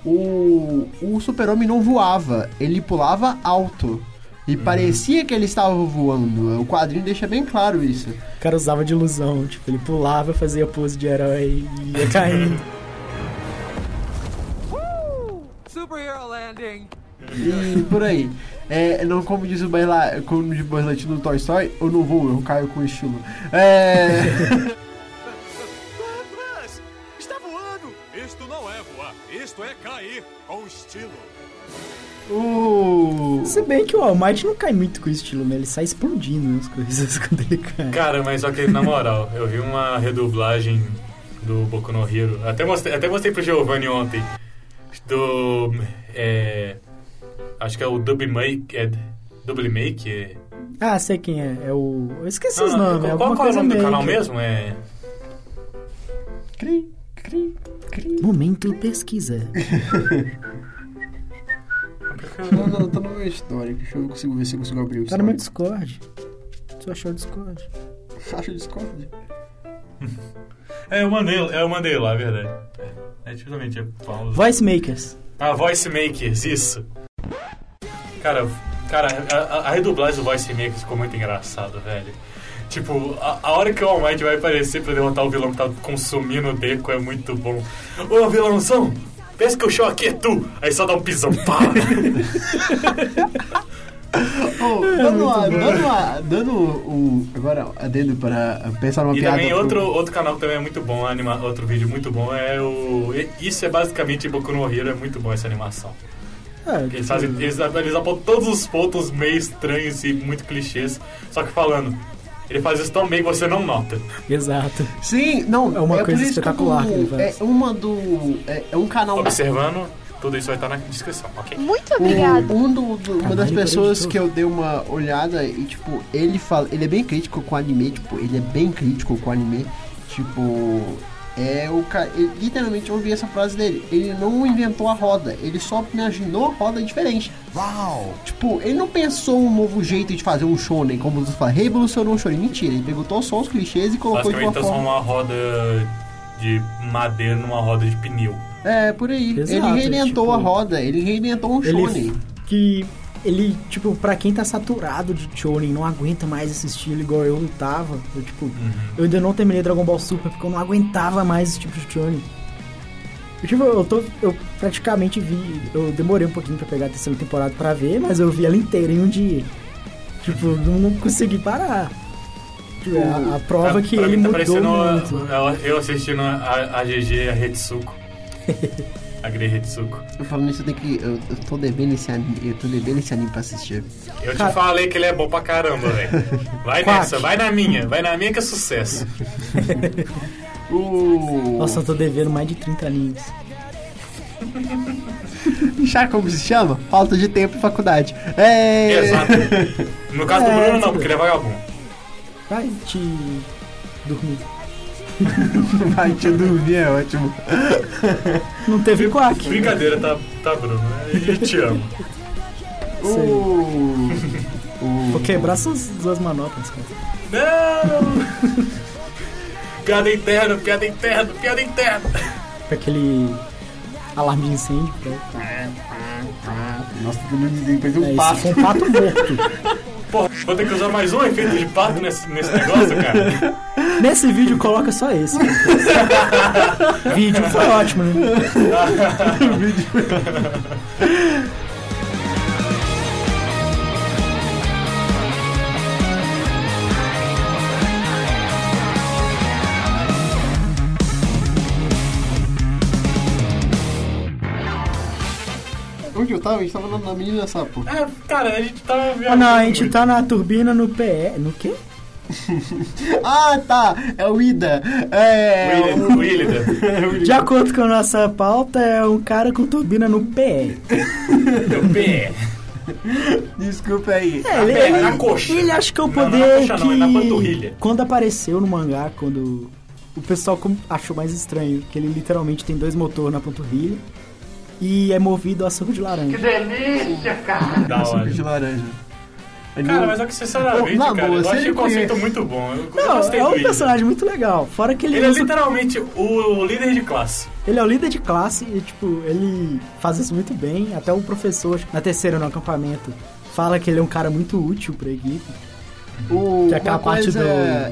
o, o super-homem não voava, ele pulava alto. E parecia que ele estava voando. O quadrinho deixa bem claro isso.
O cara usava de ilusão. Tipo, ele pulava, fazia pose de herói e ia caindo. [LAUGHS]
E por aí. É, não como diz o Buzz como diz o no Toy Story, eu não vou, eu caio com estilo. É.
Buzz, está voando! Isto não é voar, isto é cair com estilo.
o.
Se bem que o All Might não cai muito com estilo, né? Ele sai explodindo as coisas [LAUGHS] quando ele cai.
Cara, mas só que, na moral, eu vi uma redublagem do Boku no Hero. Até mostrei, até mostrei pro Giovanni ontem. Do. É, acho que é o Double Make. É, Double Make? É,
Ah, sei quem é. É o. Eu esqueci
Não,
os nomes.
qual,
é
qual é o nome do canal mesmo? É.
Cri, cri, cri.
Momento pesquisa.
Não, não, tá no meu histórico. Deixa eu consigo ver se eu consigo abrir o
Tá no meu. Discord. Você achou o Discord?
Acha o Discord? [LAUGHS]
É, eu mandei, eu mandei lá, é verdade. É, é justamente. É, pausa.
Voice Makers.
Ah, Voice Makers, isso. Cara, cara a, a- a redublagem do Voice Makers ficou muito engraçado, velho. Tipo, a, a hora que o All Might vai aparecer pra derrotar o vilão que tá consumindo o Deco é muito bom. Ô, vilãozão, pensa que o show aqui é tu. Aí só dá um pisão, pá. [LAUGHS]
Oh, dando, uma, dando, uma, dando o. Agora, adendo para pensar numa
E
piada.
também
pro-
outro, outro canal que também é muito bom, anima, outro vídeo muito bom é o... e- Isso é basicamente Boku no Hero, é muito bom essa animação.
Ah,
Eles, fazem, eles, eles apontam todos os pontos meio estranhos e muito clichês, só que falando, ele faz isso tão bem que você não nota.
Exato.
Sim, não,
É uma
por
coisa espetacular
eu-
que ele faz.
É uma do. É, é um canal.
Observando, tudo isso vai estar na descrição, ok?
Muito
Um,
obrigado.
um do- do- uma das
Caralho,
pessoas que eu dei uma olhada e, tipo, ele fala. Ele é bem crítico com o anime, tipo, ele é bem crítico com o anime. Tipo. É o cara. Literalmente eu ouvi essa frase dele. Ele não inventou a roda, ele só imaginou a roda diferente. Uau! Tipo, ele não pensou um novo jeito de fazer um shonen, como você fala, revolucionou o shonen. Mentira, ele pegou só os clichês e colocou de uma
Basicamente
forma.
transformar uma roda de madeira numa roda de pneu.
É, por aí.
Exato,
ele reinventou
tipo,
a roda, ele reinventou um
Ele
shonen.
que ele, tipo, pra quem tá saturado de shonen, não aguenta mais esse estilo igual eu tava. Eu, tipo, eu ainda não terminei Dragon Ball Super porque eu não aguentava mais esse tipo de shonen. Eu, tipo, eu tô. Eu praticamente vi. Eu demorei um pouquinho pra pegar a terceira temporada pra ver, mas eu vi ela inteira em um dia. Tipo, não, não consegui parar. Tipo, é a, a prova que ele
tá
mudou
parecendo
muito.
eu- assistindo a, a GG a Retsuko. [LAUGHS] a Grey Retsuko.
Eu falando isso, eu tenho que. Eu, eu tô devendo esse anime. Eu tô devendo esse anime pra assistir.
Eu te falei que ele é bom pra caramba, velho. Vai
Quack.
nessa, vai na minha, vai na minha que é sucesso. [LAUGHS]
O.
Nossa, eu tô devendo mais de 30 animes. [LAUGHS]
Sabe como se chama? Falta de tempo em faculdade. É.
Exato. No caso do
É,
Bruno, não, porque ele é vagabundo.
Vai te dormir.
Vai te dormir, é ótimo. [LAUGHS]
Não teve quack.
Brincadeira, tá, tá Bruno? Gente te [LAUGHS] ama.
O.
Vou quebrar suas duas manoplas, cara.
Não! [LAUGHS] piada interna, piada interna, piada interna.
Com aquele alarme de incêndio.
Nossa, depois
É,
um
isso
passo.
foi um pato morto.
Porra, vou ter que usar mais um efeito de pato nesse, nesse negócio, cara.
Nesse vídeo coloca só esse. [LAUGHS] vídeo foi ótimo, né? [LAUGHS] [LAUGHS]
Onde eu tava? A gente tava na, na menina sapo.
É, cara, a gente tava viajando.
Ah, não, a gente tá na turbina no PE. No quê? [LAUGHS]
Ah, tá! É o Ida. É.
William, [LAUGHS] William,
De acordo com a nossa pauta, é um cara com turbina no PE.
meu pé.
Desculpa aí.
É, ele, ele-
na coxa.
ele acha que é o
Não, não
poder
na coxa
que...
não, é na panturrilha.
Quando apareceu no mangá, quando o pessoal achou mais estranho, que ele literalmente tem dois motores na panturrilha e é movido a suco de laranja.
Da
Suco
hora.
de laranja.
Cara, mas é que sinceramente,
Na
cara,
boa,
eu achei o conceito
conhece-
muito bom. Eu,
Não,
gostei
é um personagem muito legal. Fora que ele,
Ele é
usa-
literalmente o líder de classe.
ele é o líder de classe e, tipo, ele faz isso muito bem. Até o professor, na terceira no acampamento, fala que ele é um cara muito útil pra equipe.
O,
Que é aquela parte do-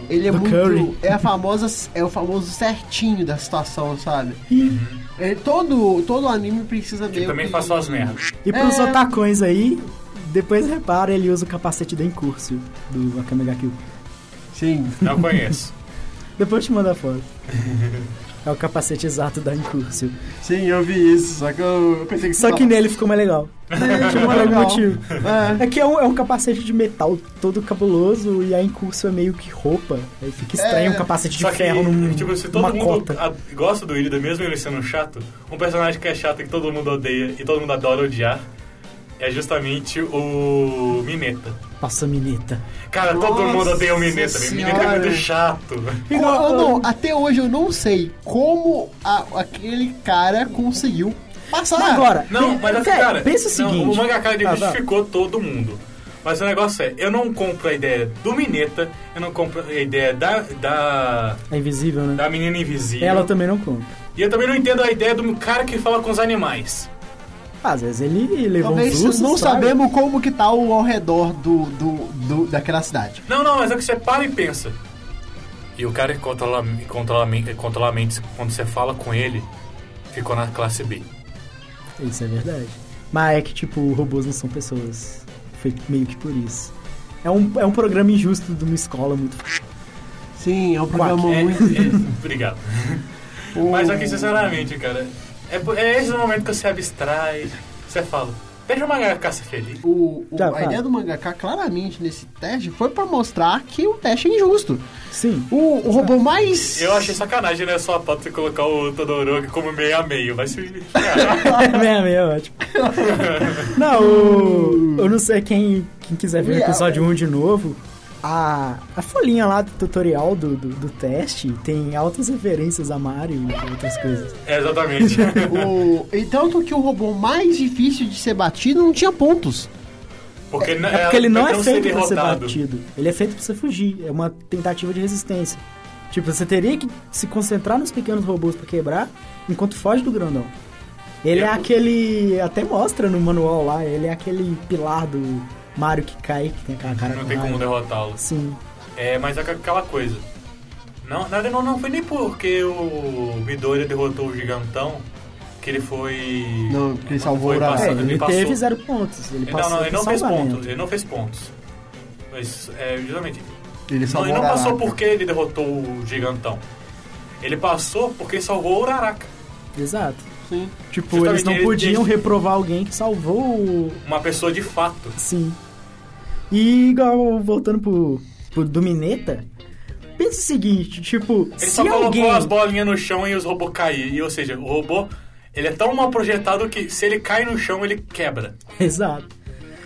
ele é
do
muito
Curry.
é a famosa é o famoso certinho da situação, sabe?
E,
É, todo todo anime precisa
Que
meio
também
que-
faz suas merdas.
e pros
É.
otacões aí, depois repara, ele usa o capacete da Incursio, do Akame Kill.
Sim.
Não conheço. [LAUGHS]
Depois eu te mando a foto. [LAUGHS] É o capacete exato da Incursio.
Sim, eu vi isso, só que eu, eu pensei que
Só que nele ficou mais legal.
Sim,
Por algum
legal.
motivo.
É.
É que é um, é um capacete de metal todo cabuloso e a Incursio é meio que roupa. Aí fica estranho
É.
um capacete de
Só que,
ferro num,
tipo, se todo mundo
cota.
a- gosta do Ilida, mesmo ele sendo chato, um personagem que é chato e que todo mundo odeia e todo mundo adora odiar é justamente o Mineta.
Passa mineta.
Cara, todo
Nossa
mundo odeia o Mineta. O Mineta é
senhora.
muito chato.
Co- não, até hoje eu não sei como a- aquele cara conseguiu passar.
Agora,
Não, mas assim, cara,
pensa o
não,
seguinte.
o mangaka ele
Ah,
justificou todo mundo. Mas o negócio é, eu não compro a ideia do Mineta, eu não compro a ideia da, da,
É invisível, né?
da menina invisível.
Ela também não conta.
E eu também não entendo a ideia do cara que fala com os animais.
Às vezes ele levou
Talvez
um susto,
não
sabe?
sabemos como que tá o ao redor do, do, do- daquela cidade.
Não, não, mas é que você para e pensa. E o cara que controla, controla, controla a mente quando você fala com ele, ficou na classe B.
Isso é verdade. Mas é que, tipo, robôs não são pessoas. Foi meio que por isso. É um, é um programa injusto de uma escola muito...
Sim, é um programa
É,
muito.
é, obrigado. [LAUGHS] Mas aqui, sinceramente, cara, é, é esse o momento que você abstrai, você fala, deixa o mangaka ser feliz.
O, o-
Já,
a
fala.
ideia do mangaka claramente nesse teste foi pra mostrar que o teste é injusto.
Sim.
O, o robô mais.
Eu achei sacanagem, né, sua pauta você colocar o Todoroki como meio a meio, vai se... [LAUGHS]
é, meio ótimo. [LAUGHS] Não, o, eu não sei quem, quem quiser ver o episódio 1 de novo. A, a folhinha lá do tutorial do, do, do teste tem altas referências a Mario e outras coisas.
É, exatamente. [LAUGHS]
O, e tanto que o robô mais difícil de ser batido não tinha pontos.
Porque,
É porque ele não é
pra
feito pra ser batido. Ele é feito pra você fugir. É uma tentativa de resistência. Tipo, você teria que se concentrar nos pequenos robôs pra quebrar, enquanto foge do grandão. Ele é
Eu-
aquele. Até mostra no manual lá, ele é aquele pilar do Mario que cai, que tem aquela cara
Não tem como derrotá-lo.
Sim.
É, mas é aquela coisa. Não, na verdade, não, não foi nem porque o Midoriya derrotou o gigantão que ele foi.
Não, porque ele salvou o Uraraka.
É, ele
passou.
teve zero pontos. Ele
Não,
passou
não, ele
com
não fez pontos. Ele não fez pontos. Mas, é, justamente.
Ele
Não,
salvou
ele não passou porque ele derrotou o gigantão. Ele passou porque salvou o Uraraka.
Exato.
Sim.
Tipo,
Justamente,
eles não
ele-
podiam
ele-
reprovar alguém que salvou o,
Uma pessoa de fato.
Sim. E igual, voltando pro, pro Domineta, pensa o seguinte, tipo,
Ele
se
só colocou
alguém...
as bolinhas no chão e os robôs caíram. E, ou seja, o robô ele é tão mal projetado que se ele cai no chão, ele quebra. [LAUGHS]
Exato.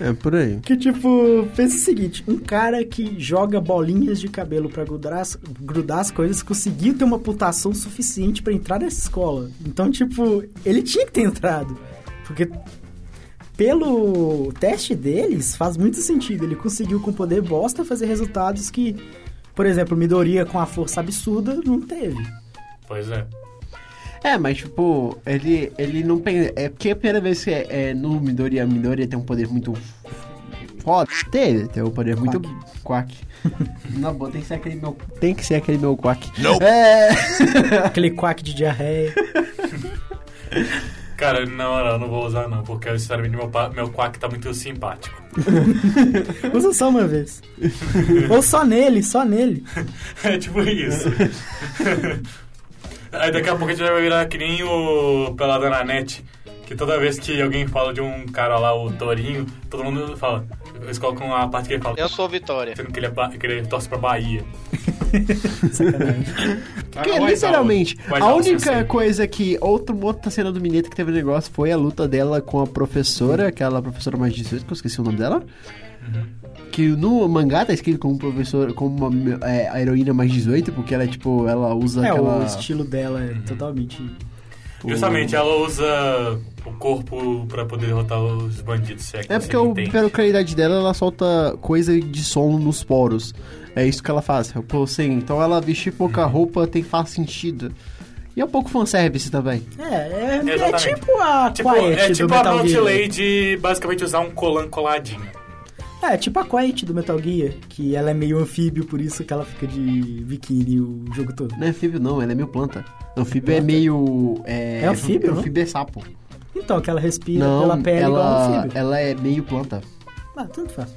É por aí.
Que tipo, pensa o seguinte, um cara que joga bolinhas de cabelo pra grudar as, grudar as coisas conseguiu ter uma putação suficiente pra entrar nessa escola. Então, tipo, ele tinha que ter entrado. Porque pelo teste deles, faz muito sentido. Ele conseguiu com poder bosta fazer resultados que, por exemplo, Midoriya com a força absurda não teve.
Pois é.
É, mas tipo, ele, ele não pensa. É porque a primeira vez que é, é no Midoriya, a Midoriya tem um poder muito foda. Tem, tem um poder muito quack. [LAUGHS] Na boa, tem que ser aquele meu. Tem que ser aquele meu quack.
Não.
É. [LAUGHS]
Aquele quack de diarreia. [LAUGHS]
Cara, na moral, eu não vou usar não, porque sinceramente meu, meu quack tá muito simpático.
Usa só uma vez. Ou só nele, só nele.
É tipo isso. Aí daqui a pouco a gente vai virar que nem o Pelada na Net, que toda vez que alguém fala de um cara lá, o Torinho, todo mundo fala. Eles colocam a parte que ele fala.
Eu sou Vitória.
Sendo que ele, é que ele torce pra Bahia.
Porque,
Ah,
literalmente, a única coisa que. Outra, outra cena do Mineta que teve um negócio foi a luta dela com a professora, aquela professora mais 18, que eu esqueci o nome dela. Que no mangá tá escrito como professor, como uma, é, a heroína mais 18, porque ela é tipo, ela usa
É,
aquela.
o estilo dela é totalmente.
Justamente, ela usa o corpo pra poder derrotar os bandidos, é
É porque o, pela qualidade dela, ela solta coisa de som nos poros. É isso que ela faz. Pô, assim, então ela vestir pouca
Uhum.
roupa tem faz sentido. E é um pouco fanservice também.
É, é, é tipo a
Tipo, é
do
tipo a Mount. Lady basicamente usar um colan coladinho.
É, tipo a Quiet do Metal Gear, que ela é meio anfíbio, por isso que ela fica de biquíni o jogo todo.
Não é anfíbio, não, ela é meio planta. Anfíbio é meio. É,
É anfíbio, não?
Anfíbio é sapo.
Então, que ela respira
Não,
pela pele igual
ela,
anfíbio.
ela é meio planta.
Ah, tanto faz.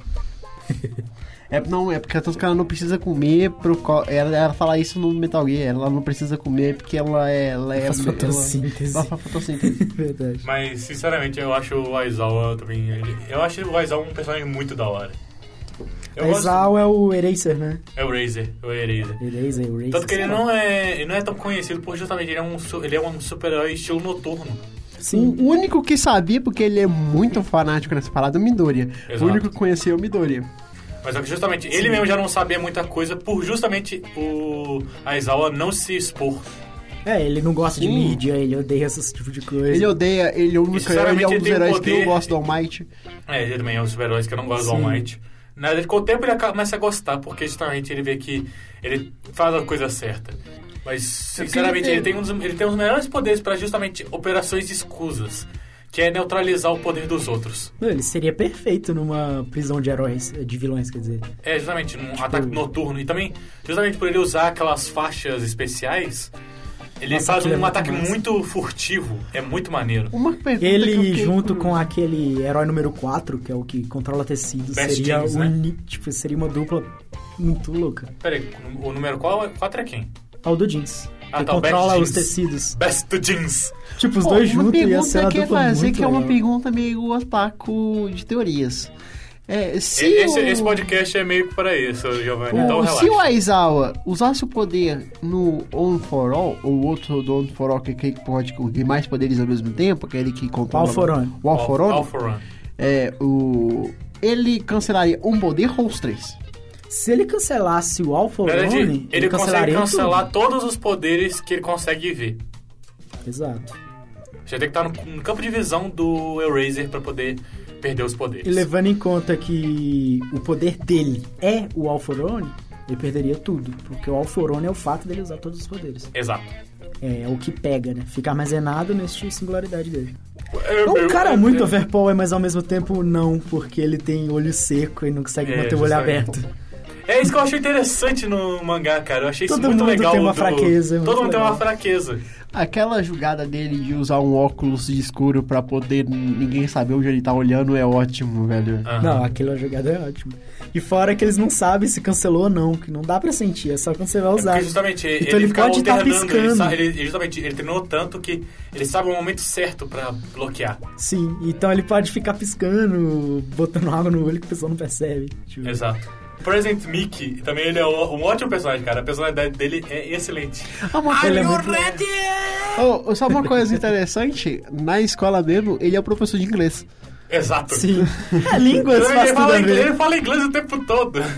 [LAUGHS]
É, não, é porque tanto que ela não precisa comer pro. co- Ela, ela fala isso no Metal Gear, ela não precisa comer porque ela é. Ela é
Faz
ela-
fotossíntese.
Ela faz fotossíntese. [LAUGHS]
Verdade.
Mas, sinceramente, eu acho o Aizawa também... ele- eu acho o Aizawa um personagem muito da hora. Eu gosto-
Exal é o Eraser, né?
É o Razer, o Eraser.
Eraser, Eraser.
Tanto que ele não é, ele não é tão conhecido por justamente ele é um, ele é um super-herói estilo noturno.
Sim.
O único que sabia, porque ele é muito fanático nessa parada, é o Midoriya.
Exato.
O único que conhecia é o Midoriya.
Mas é que justamente ele mesmo já não sabia muita coisa por justamente o Aizawa não se expor.
É, ele não gosta de
Sim.
mídia, ele odeia esse tipo de coisa.
Ele odeia, ele é, é um dos
um
heróis que
poder-
eu gosto do All Might.
É, ele também é um dos super-heróis que eu não gosto do
Sim.
All Might. Na verdade, com o tempo ele começa a gostar, porque justamente ele vê que ele faz a coisa certa. Mas, sinceramente,
ele
ele tem, um dos, ele tem os melhores poderes para justamente operações escusas, que é neutralizar o poder dos outros.
Não, ele seria perfeito numa prisão de heróis, de vilões, quer dizer.
É, justamente, num ataque noturno. E também, justamente por ele usar aquelas faixas especiais, ele
Nossa,
faz
aquilo é
um ataque
massa.
muito furtivo. É muito maneiro.
Uma pergunta que eu
Ele,
fiquei
junto com aquele herói número 4, que é o que controla tecidos,
Best
seria, um,
né?
tipo, seria uma dupla muito louca.
Pera aí, o número qual, 4 é quem?
É o do jeans.
Ah, tá,
controla os
Jeans.
teceidos.
Best Jeans.
Tipo, os
Pô,
dois
uma
juntos ia
pergunta
ser uma
que
dupla
fazer
muito
que é uma
legal.
pergunta meio ataco de teorias. É, se
Esse,
o...
esse podcast é meio que para isso, Giovanni.
o-
então
se o
relaxa.
Aizawa usasse o poder no On For All, ou outro do On For All que, que pode ter mais poderes ao mesmo tempo, aquele que controla...
All for One.
O All For All,
All for One.
é, o... ele cancelaria um poder ou os três?
Se ele cancelasse o Alpha
verdade,
Omni,
ele, consegue cancelar todos os poderes que ele consegue ver.
tudo. Exato.
Você tem que estar no, no campo de visão do Eraser para poder perder os poderes.
E levando em conta que o poder dele é o Alforone, ele perderia tudo. Porque o Alforone é o fato dele usar todos os poderes.
Exato.
É, o que pega, né? Fica armazenado neste singularidade dele.
É
É um cara muito overpower, mas ao mesmo tempo não, porque ele tem olho seco e não consegue
É,
manter o olho aberto.
É isso que eu achei interessante no mangá, cara. Eu achei isso
Todo
muito
mundo
legal.
tem uma
do-
fraqueza, é muito
Todo mundo tem uma
legal.
fraqueza.
Aquela jogada dele de usar um óculos de escuro pra poder ninguém saber onde ele tá olhando é ótimo, velho.
Aham.
Não, aquela jogada é ótima. E fora que eles não sabem se cancelou ou não, que não dá pra sentir, é só quando você vai
É
usar.
porque justamente
Então ele
fica
pode tá
alternando,
piscando.
Ele, ele- ele justamente ele treinou tanto que ele sabe o momento certo pra bloquear.
Sim, então ele pode ficar piscando, botando água no olho que o pessoal não percebe. Tipo,
Exato. Present Mickey, também ele é um ótimo personagem, cara. A personalidade dele é excelente.
Ele é muito-
Oh, só uma coisa interessante, na escola mesmo, ele é o professor de inglês.
Exato.
Sim. [LAUGHS] É, línguas
Ele,
faz tudo
fala inglês, ele fala inglês o tempo todo. [LAUGHS]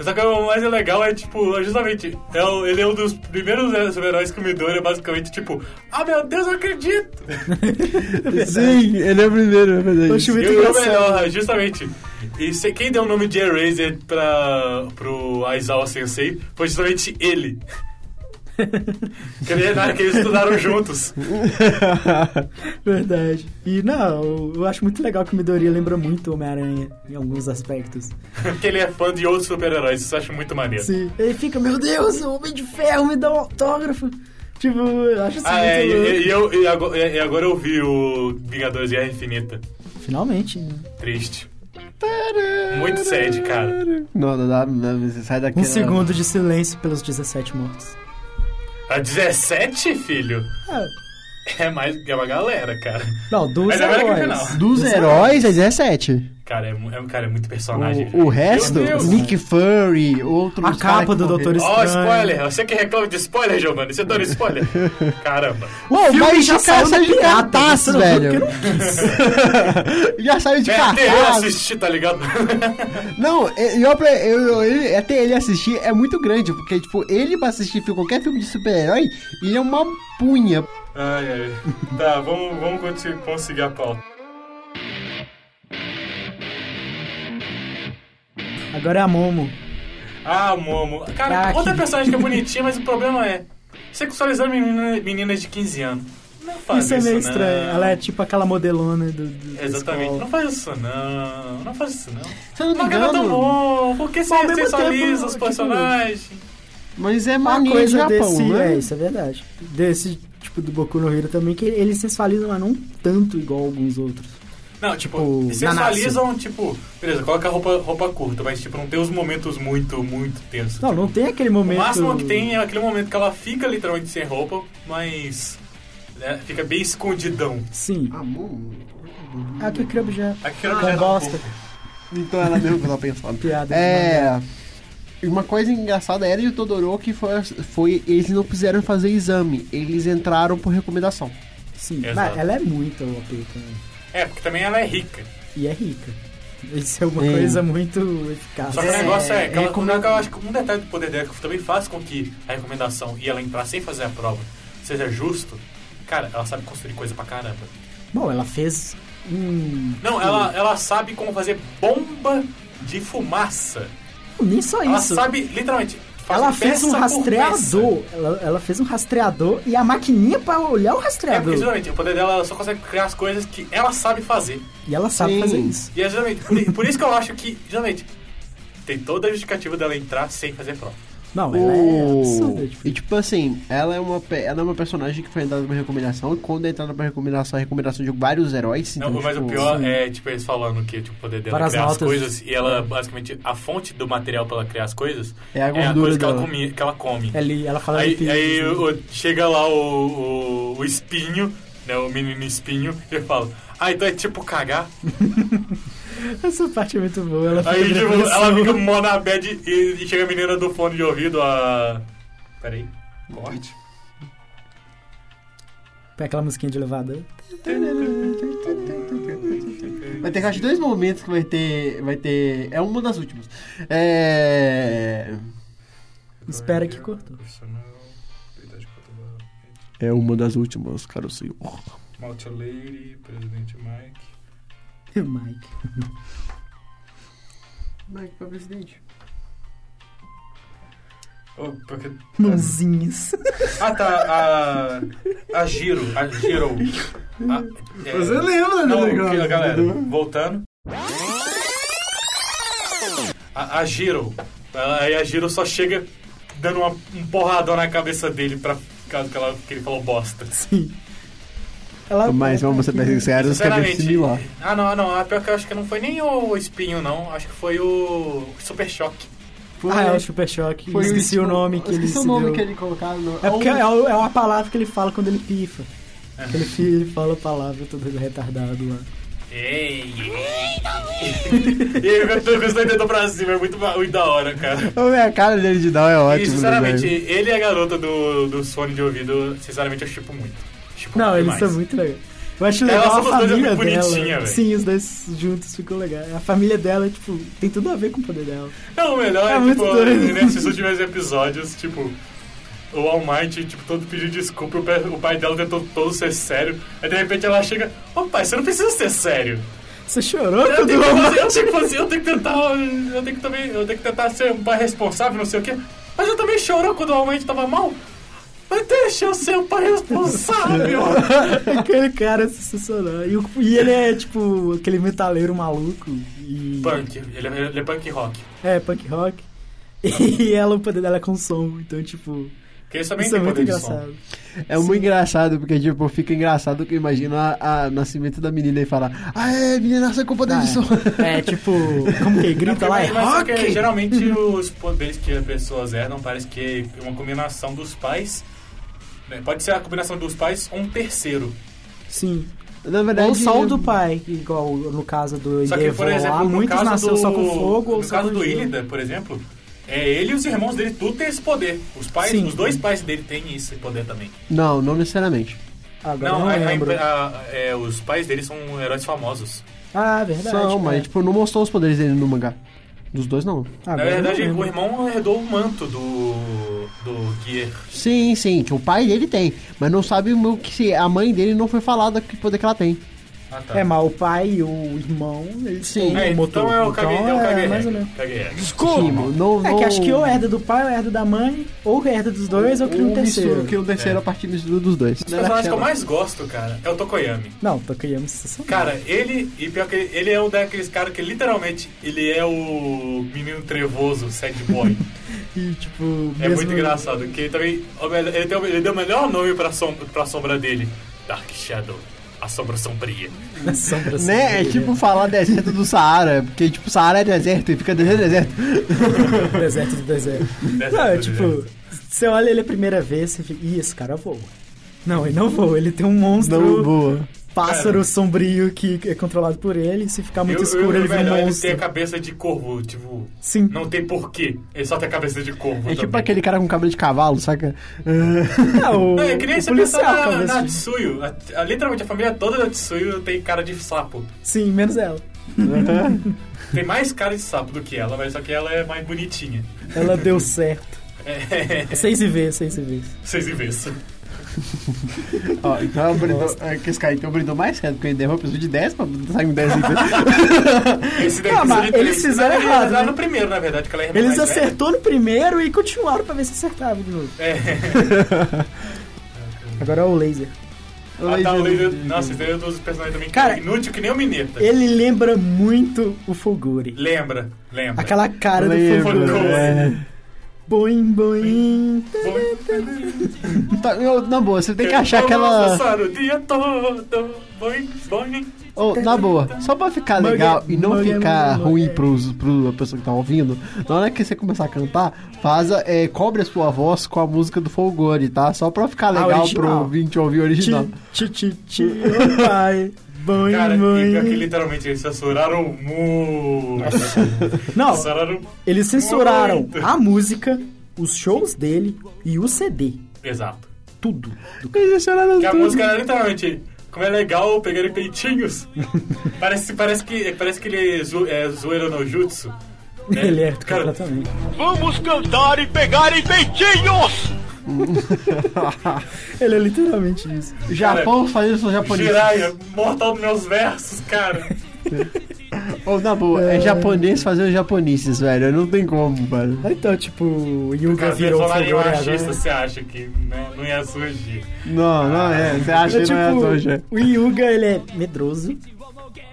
Só que o mais legal é, tipo, é justamente, é o- ele é um dos primeiros é, super-heróis que me deu, ele é basicamente, tipo, ah, meu Deus, eu acredito! [LAUGHS]
Sim, ele é o primeiro a fazer
Eu
isso.
acho muito
E o
engraçado.
melhor, justamente, e se- quem deu o nome de Eraser pra, pro Aizawa Sensei foi justamente ele. que, ele, na- que eles estudaram juntos. [LAUGHS]
Verdade. E não, eu- acho muito legal que o Midoriya lembra muito Homem-Aranha em alguns aspectos. [LAUGHS]
Porque ele é fã de outros super-heróis, isso eu acho muito maneiro.
Sim. Ele fica, meu Deus, o Homem de Ferro me dá um autógrafo. Tipo, eu acho isso
Ah,
muito
é, e, e eu, e, agora, e agora eu vi o Vingadores Guerra Infinita.
Finalmente, né?
Triste. Muito sad, cara.
Não, não dá, não, você sai daqui.
Um segundo de silêncio pelos 17 mortos.
A 17, filho?
É. [LAUGHS]
É mais é uma galera, cara.
Não, dos
é que o
heróis.
final.
Dos heróis é 17.
Cara, é, é, um- cara, é muito personagem.
O, o resto. Nick Fury, outros.
A capa
que
do. Doutor
Ó,
Estranho.
spoiler! Você que reclama de spoiler, Giovanni, você adora spoiler? [LAUGHS] Caramba.
Uou,
filme
mas
já saiu
de
pirata,
cartaz, velho. [LAUGHS] já saiu de
É, até eu
cartaz.
assisti, tá ligado?
Não, eu, eu, eu, ele- até ele assistir é muito grande, porque, tipo, ele pra assistir qualquer filme de super-herói, ele é uma punha.
Ai, ai. Tá, vamos, vamos conseguir a pauta.
Agora é a Momo.
Ah, Momo. Cara,
Ah,
outra
que-
personagem que é [LAUGHS] bonitinha, mas o problema é sexualizando menina, meninas de 15 anos. Não faz
Isso
isso,
é meio
não.
estranho. Ela é tipo aquela modelona do. do
Exatamente. Não faz isso, não. Não faz isso, não.
Se eu não me
Mas é tão
engano,
bom. Por que você
tempo,
os
tipo,
personagens?
mas é
Uma
mania
coisa
Japão,
desse.
né?
É, isso é verdade. Desse tipo do Boku no Hero também, que eles sensualizam, mas não tanto igual alguns outros.
Não, tipo,
Tipo,
sensualizam, tipo, beleza, coloca roupa, roupa curta, mas tipo, não tem os momentos muito, muito tensos.
Não,
tipo,
não tem aquele momento.
O máximo que tem é aquele momento que ela fica literalmente sem roupa, mas né, fica bem escondidão.
Sim.
Amor.
Ah, que crib já.
Já dá um
bosta.
pouco.
Então ela mesmo que eu tava pensando.
Piada.
É. Uma coisa engraçada era e o Todoroki foi, foi. Eles não quiseram fazer exame, eles entraram por recomendação.
Sim,
Exato.
ela é muito OP também.
É, porque também ela é rica.
E é rica. Isso é uma
É.
coisa muito eficaz.
Só que o negócio é, que ela,
é como-
o negócio- eu acho que um detalhe do poder dela que também faz com que a recomendação e ela entrar sem fazer a prova seja justo. Cara, ela sabe construir coisa pra caramba.
Bom, ela fez um.
Não, ela, ela sabe como fazer bomba de fumaça.
Nem só
Ela
isso.
sabe, literalmente, fazer
Ela fez um rastreador. Ela, ela fez um rastreador e a maquininha pra olhar o.
É, porque,
rastreador.
geralmente, o poder dela ela só consegue criar as coisas que ela sabe fazer.
e ela sabe
Sim.
fazer isso.
E é geralmente, por, por isso que eu acho que, geralmente, tem toda a justificativa dela entrar sem fazer prova.
Não, ela é
O-
absurda. Tipo,
E tipo assim, ela é, uma, ela é uma personagem que foi dada uma recomendação. E quando entraram pra recomendação, a recomendação de vários heróis.
Não,
então,
mas
tipo,
o pior
sim.
é, tipo, eles falando que tipo, o poder dela é criar as coisas e ela, basicamente, a fonte do material pra ela criar as coisas
É a
é a
gordura
coisa que ela,
dela.
comi, que ela come.
ele, ela fala
Aí, aí o- o- chega lá o, o, o espinho, né, o menino espinho, e ele fala, ah, então é tipo cagar? [LAUGHS] [LAUGHS]
Essa parte é muito boa. Ela fica
Aí, tipo, ela fica mó na bad e, e chega a menina do fone de ouvido, a... Peraí, corte.
Põe aquela musiquinha de elevador.
Vai ter acho dois momentos que vai ter. Vai ter. É uma das últimas. É.
Espera que cortou.
É uma das últimas, cara senhor.
Malta Lady, Presidente Mike. [LAUGHS]
Mike.
Mike pra presidente.
Oh, porque...
Mãozinhas.
Ah, tá, a... A Giro, a Giro. A- é-
Você lembra,
Não,
né, cara?
galera, voltando. A, a Giro. Aí a Giro só chega dando uma, um porradão na cabeça dele pra caso que, ela, que ele falou bosta.
Sim. Ela
Mas vamos ser bem sinceros, que é bem
Sinceramente.
similar.
Ah, não, não. A pior que eu acho que não foi nem o espinho, não. Acho que foi o Super Choque.
Ah, é o Super Choque.
Foi
esqueci o nome que ele
Esqueci o
se
nome
deu.
que ele colocaram no.
É porque
um-
é, o- é uma palavra que ele fala quando ele pifa.
É.
Ele fi- fala a palavra todo retardado lá.
Ei, ei. E ele os dois dedos pra cima, é muito, muito da hora, cara.
A cara dele de Down é
E
ótimo.
sinceramente,
né, velho?
ele e a garota do, do fone de ouvido, sinceramente, eu chipo muito. Chipo
Não, eles são muito legais. Eu acho
A
legal a
é
família
muito
dela.
bonitinha, velho.
Sim, os dois juntos ficam legais. A família dela, tipo, tem tudo a ver com o poder dela.
Não, o melhor
É
é,
muito
tipo,
doido.
nesses últimos episódios, tipo, o All Might, tipo, todo pedindo desculpa, o pai, o pai dela tentou todo ser sério, aí de repente ela chega, ô pai, você não precisa ser sério.
Você chorou
Eu
quando
tenho, fazer, eu tenho que fazer, eu tenho que tentar, eu tenho que também, eu tenho que tentar ser um pai responsável, não sei o quê. Mas eu também chorou quando o All Might tava mal. Mas deixa eu ser um pai responsável. [LAUGHS]
Aquele cara é sensacional. E, o- e ele é, tipo, aquele metaleiro maluco. E...
punk, ele é, ele é punk rock.
É, punk rock. [LAUGHS] E ela, o poder dela é com som. Então, tipo,
Porque também
isso é
têm
muito engraçado.
É muito engraçado, porque, tipo, fica engraçado que eu imagino a, a nascimento da menina e falar Ah, é, menina nasceu com poder
Ah,
de som.
é. [LAUGHS] é, tipo, como que grita lá? É rock!
geralmente os poderes que as pessoas herdam parece que é uma combinação dos pais. Né? Pode ser a combinação dos pais ou um terceiro.
Sim.
Na verdade,
Ou só o do pai, igual no caso do
Só que, por exemplo,
lá, muitos nasceu
do,
só com fogo ou
no
só
caso
com
do. Ilida, por exemplo, é ele e os irmãos dele tudo tem esse poder. Os pais,
Sim.
os dois pais dele têm esse poder também.
Não, não necessariamente.
Agora
não,
não,
a- a- a- é, os pais dele são heróis famosos.
Ah, verdade.
São,
é.
mas, tipo, não mostrou os poderes dele no mangá. Dos dois, não.
Na
Agora eu não
verdade, o irmão herdou o manto do do Gear.
Sim, sim, que o pai dele tem. Mas não sabe o que se a mãe dele não foi falada que poder que ela tem.
Ah, tá.
É, mas o pai e o irmão, eles
Sim.
têm
É,
o motor.
então é o caguei, é o caguei,
mais ou menos.
Regra.
Como? Não,
É que acho que ou herda do pai, ou herda da mãe, ou herda dos dois, ou cria um terceiro.
cria um terceiro a partir dos dois.
Os personagens que eu mais gosto, cara, é o Tokoyami.
Não, Tokuyama sensacional.
Cara, ele, e pior que ele, ele é um daqueles caras que literalmente, ele é o menino trevoso, sad boy. [LAUGHS]
E, tipo,
É
mesmo-
muito engraçado, que ele também, o ele, tem, o- ele deu o melhor nome pra, som, pra sombra dele, Dark Shadow, a sombra sombria. [LAUGHS]
Na sombra assim,
Né? É tipo falar deserto do Saara, porque tipo, Saara é deserto e fica deserto, deserto. [LAUGHS]
Deserto do deserto.
Deserto
Não, é tipo,
deserto.
você olha ele a primeira vez, você fica, ih, esse cara voa. Não, ele não voa, ele tem um monstro
Não, boa.
Pássaro
Cara.
sombrio que é controlado por ele, se ficar muito
Eu-
escuro
eu-
ele vira um
melhor, ele
monstro.
tem a cabeça de corvo, tipo,
Sim.
não tem porquê, ele só tem a cabeça de corvo
É tipo
também.
aquele cara com cabelo de cavalo, saca?
Ah, o,
Não, é que nem
o policial,
na,
cabeça
na Tsuyu. A- a- literalmente, a família toda da Tsuyu tem cara de sapo.
Sim, menos ela.
Tem mais cara de sapo do que ela, mas só que ela é mais bonitinha.
Ela deu certo.
É,
Seis e vê, seis e vê.
vocês e vês.
Ó, então eu brindou, é, que esse cara então brindou mais cedo, porque ele derrubou precisou de 10 pra sair um 10 em vez.
Esse daí
Ah,
precisa
mas
de três.
eles fizeram
Não,
errado,
era
né?
no primeiro, na verdade, que ela é a irmã
Eles
mais velha.
acertou no primeiro e continuaram pra ver se acertava de novo.
É. [LAUGHS]
Agora é o laser.
Ah, tá, o Laser... Nossa, esse aí é um dos personagens também que
Cara,
é inútil que nem o Mineta.
Ele lembra muito o Fulguri.
Lembra, lembra.
Aquela cara do
Lembra,
Fulguri.
é.
Boing, boing.
Tá, eu- na boa, você tem que
Eu
achar
vou
aquela.
passar o dia todo. Boing, boing.
Ô, na boa, só pra ficar legal e não ficar
manga-
ruim pros, pro pessoa que tá ouvindo, na hora que você começar a cantar, faça, é, cobre a sua voz com a música do Folgore, tá? Só pra ficar legal pro ouvinte ouvir o original.
Ti, ti, ti, ti, Boing,
Cara, e pior que literalmente eles censuraram muito.
Não,
Censuraram
eles censuraram
muito.
a música, os shows dele e o CD.
Exato.
Tudo.
Eles choraram
Que a
tudo.
música era literalmente. Como é legal pegar peitinhos. [LAUGHS] parece, parece, que, parece que ele é, zo, é zoeiro no jutsu. né?
Ele é
Cara,
completamente.
Vamos cantar e pegar em peitinhos! [LAUGHS]
Ele é literalmente isso.
Japão fazendo isso japonês.
Jiraiya, mortal dos meus versos, cara. [LAUGHS]
Ou na boa, é, japonês fazendo japonices, velho. Não tem como, velho.
Então, tipo, o Yuga
Cara,
virou Fulgore
machista,
agora.
você acha que né, não ia surgir.
Não, não é. Você acha
É,
que não é
tipo,
hoje.
o Yuga, ele é medroso,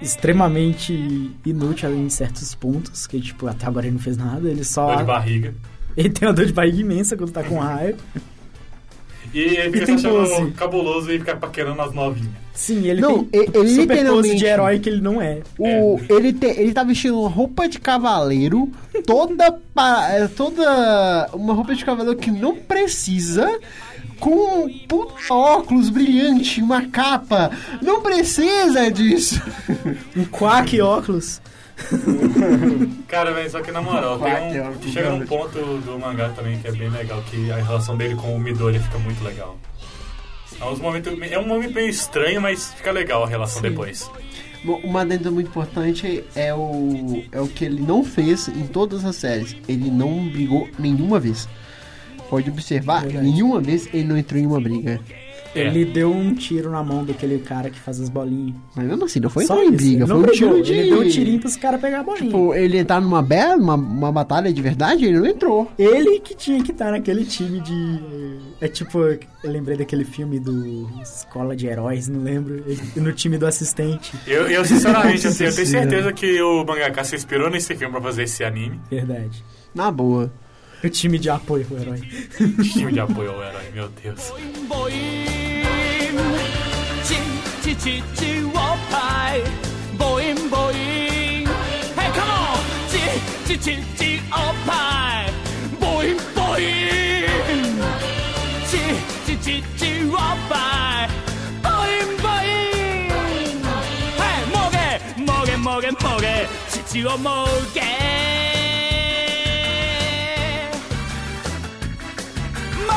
extremamente inútil em certos pontos, que, tipo, até agora ele não fez nada, ele só...
Dor de barriga.
Ele tem uma dor de barriga imensa quando tá com raio.
E ele fica se achando
pose.
cabuloso e fica paquerando as novinhas.
Sim, ele
Não,
tem
e- ele
super pose de herói que ele não é.
O, ele, te, ele tá vestindo uma roupa de cavaleiro, toda, pa- é, toda uma roupa de cavaleiro que não precisa, com um puta óculos brilhante, uma capa. Não precisa disso.
Um quack óculos. [LAUGHS]
Cara, velho, só que na moral, tem um, chega num
garoto.
ponto do mangá também que é bem legal, que a relação dele com o Midori fica muito legal. É, uns momentos, é um momento meio estranho, mas fica legal a relação depois.
Bom, Uma adenda muito importante é o, é o que ele não fez em todas as séries. Ele não brigou nenhuma vez. Pode observar,
Verdade.
nenhuma vez ele não entrou em uma briga.
É.
Ele deu um tiro na mão daquele cara que faz as bolinhas.
Mas mesmo assim, não foi
Só
entrar em
isso,
briga,
ele
foi
não
um
brigou,
tiro de...
Ele deu um tirinho pros caras pegar a bolinha.
Tipo, ele entrar numa bela, uma, uma batalha de verdade, ele não entrou.
Ele que tinha que estar naquele time de. É tipo, eu lembrei daquele filme do Escola de Heróis, não lembro. No time do assistente.
Eu, eu sinceramente, eu, tenho- eu tenho [LAUGHS] certeza que o mangaka se inspirou nesse filme pra fazer esse anime.
Verdade.
Na boa.
O time de apoio ao herói.
Time de apoio ao herói, meu Deus.
Chi chi chi chi wopai. Boing boing Hey come on. Chi chi chi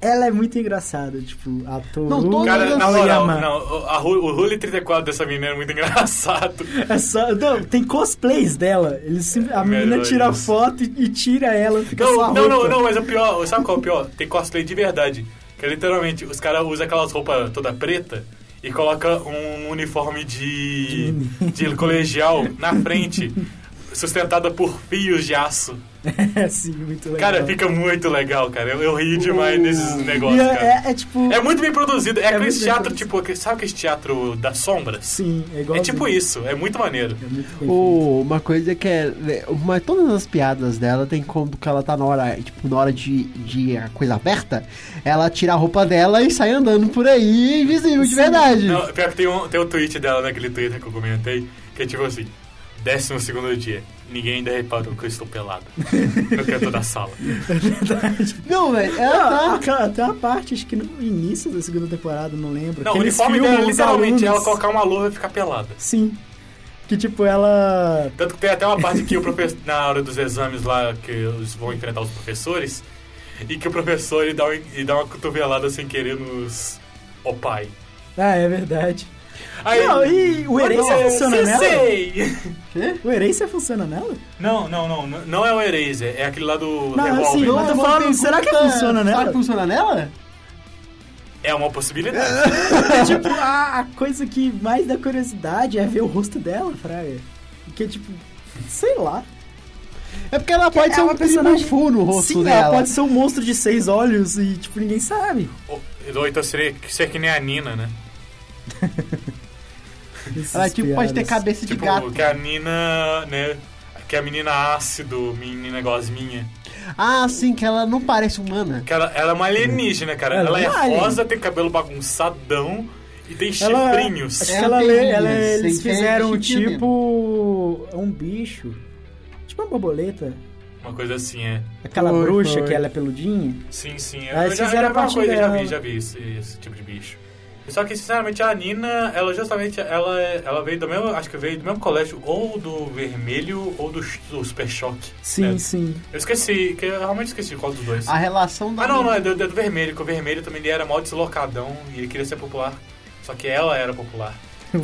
ela é muito engraçada, tipo, a Toru
Não, todas
Cara, na moral, não, a, o Rule 34 dessa menina é muito [LAUGHS] engraçado.
É só, não, tem cosplays dela. Eles, a menina
Melhor
tira
isso.
foto e, e tira ela, fica só a
Não, não, não, não, mas o pior, sabe qual é o pior? Tem cosplay de verdade. Que é literalmente, os caras usam aquelas roupas toda preta e coloca um uniforme de, de colegial na frente, sustentada por fios de aço.
É, [LAUGHS] sim, muito legal.
Cara, fica muito legal, cara. Eu, eu rio demais desses
E
negócios,
é,
cara.
é, é tipo...
É muito bem produzido. É, aquele
muito bem
teatro, tipo, aquele- sabe aquele teatro das sombras?
Sim, é igual.
É tipo isso, é muito maneiro.
É muito bem
O- uma coisa que é. Mas todas as piadas dela tem como que ela tá na hora, tipo, na hora de, de a coisa aberta, ela tira a roupa dela e sai andando por aí invisível de verdade.
Não, pior que tem um, tem um tweet dela naquele Twitter que eu comentei, que é tipo assim, décimo segundo dia, ninguém ainda reparou que eu estou pelado [LAUGHS] no canto da sala.
Não, velho,
Não,
ela tá.
tem uma parte, acho que no início da segunda temporada, não lembro.
Não, o uniforme dela é literalmente ela colocar uma luva e ficar pelada.
Sim. Que tipo, ela.
Tanto que tem até uma parte que o professor, na hora dos exames lá, que eles vão enfrentar os professores, e que o professor ele dá, um- ele dá uma cotovelada sem querer nos o pai.
Ah, é verdade.
Aí,
Não, e o
"Você
funciona nela?
sei."
O Erasure funciona nela?
Não, não, não, não, é o Eraser, é aquele lá do
Não, assim, mas tô
uma
falando, será que
pergunta-
funciona nela?
Será que funciona nela?
É uma possibilidade. [LAUGHS]
É, tipo, a, a coisa que mais dá curiosidade é ver o rosto dela, Fraga. Porque, tipo, sei lá.
É porque ela pode
é
ser
uma
um
personagem-
fu no rosto
Sim,
dela.
ela pode ser um monstro de seis olhos e, tipo, ninguém sabe.
Ou ou então seria ser que nem a Nina, né? [LAUGHS]
Ela tipo, pode ter
piadas.
cabeça de
Tipo,
gato.
que a Nina, né? Que a menina ácido, menina gosminha.
Ah, sim, que ela não parece humana.
Que ela, ela é uma alienígena, cara.
Ela
Ela,
é
é
uma alien.
rosa, tem cabelo bagunçadão e tem
Ela,
chifrinhos.
acho que
Ela
ela, ela-
tem
eles fizeram tipo um bicho. Tipo uma borboleta.
Uma coisa assim, é.
Aquela
Foi,
bruxa
foi.
que ela é peludinha.
Sim, sim.
Aí
Eu já,
fizeram
já
a parte
coisa, já vi, já vi esse, esse tipo de bicho. Só que, sinceramente, a Nina, ela justamente, ela, é- ela veio do mesmo, acho que veio do mesmo colégio, ou do Vermelho, ou do, do Super Choque.
Sim,
né?
sim.
Eu esqueci, que eu realmente esqueci qual dos dois.
A relação da.
Ah, não, não, é do, é do Vermelho, que o Vermelho também ele era mal deslocadão e ele queria ser popular. Só que ela era popular.
O,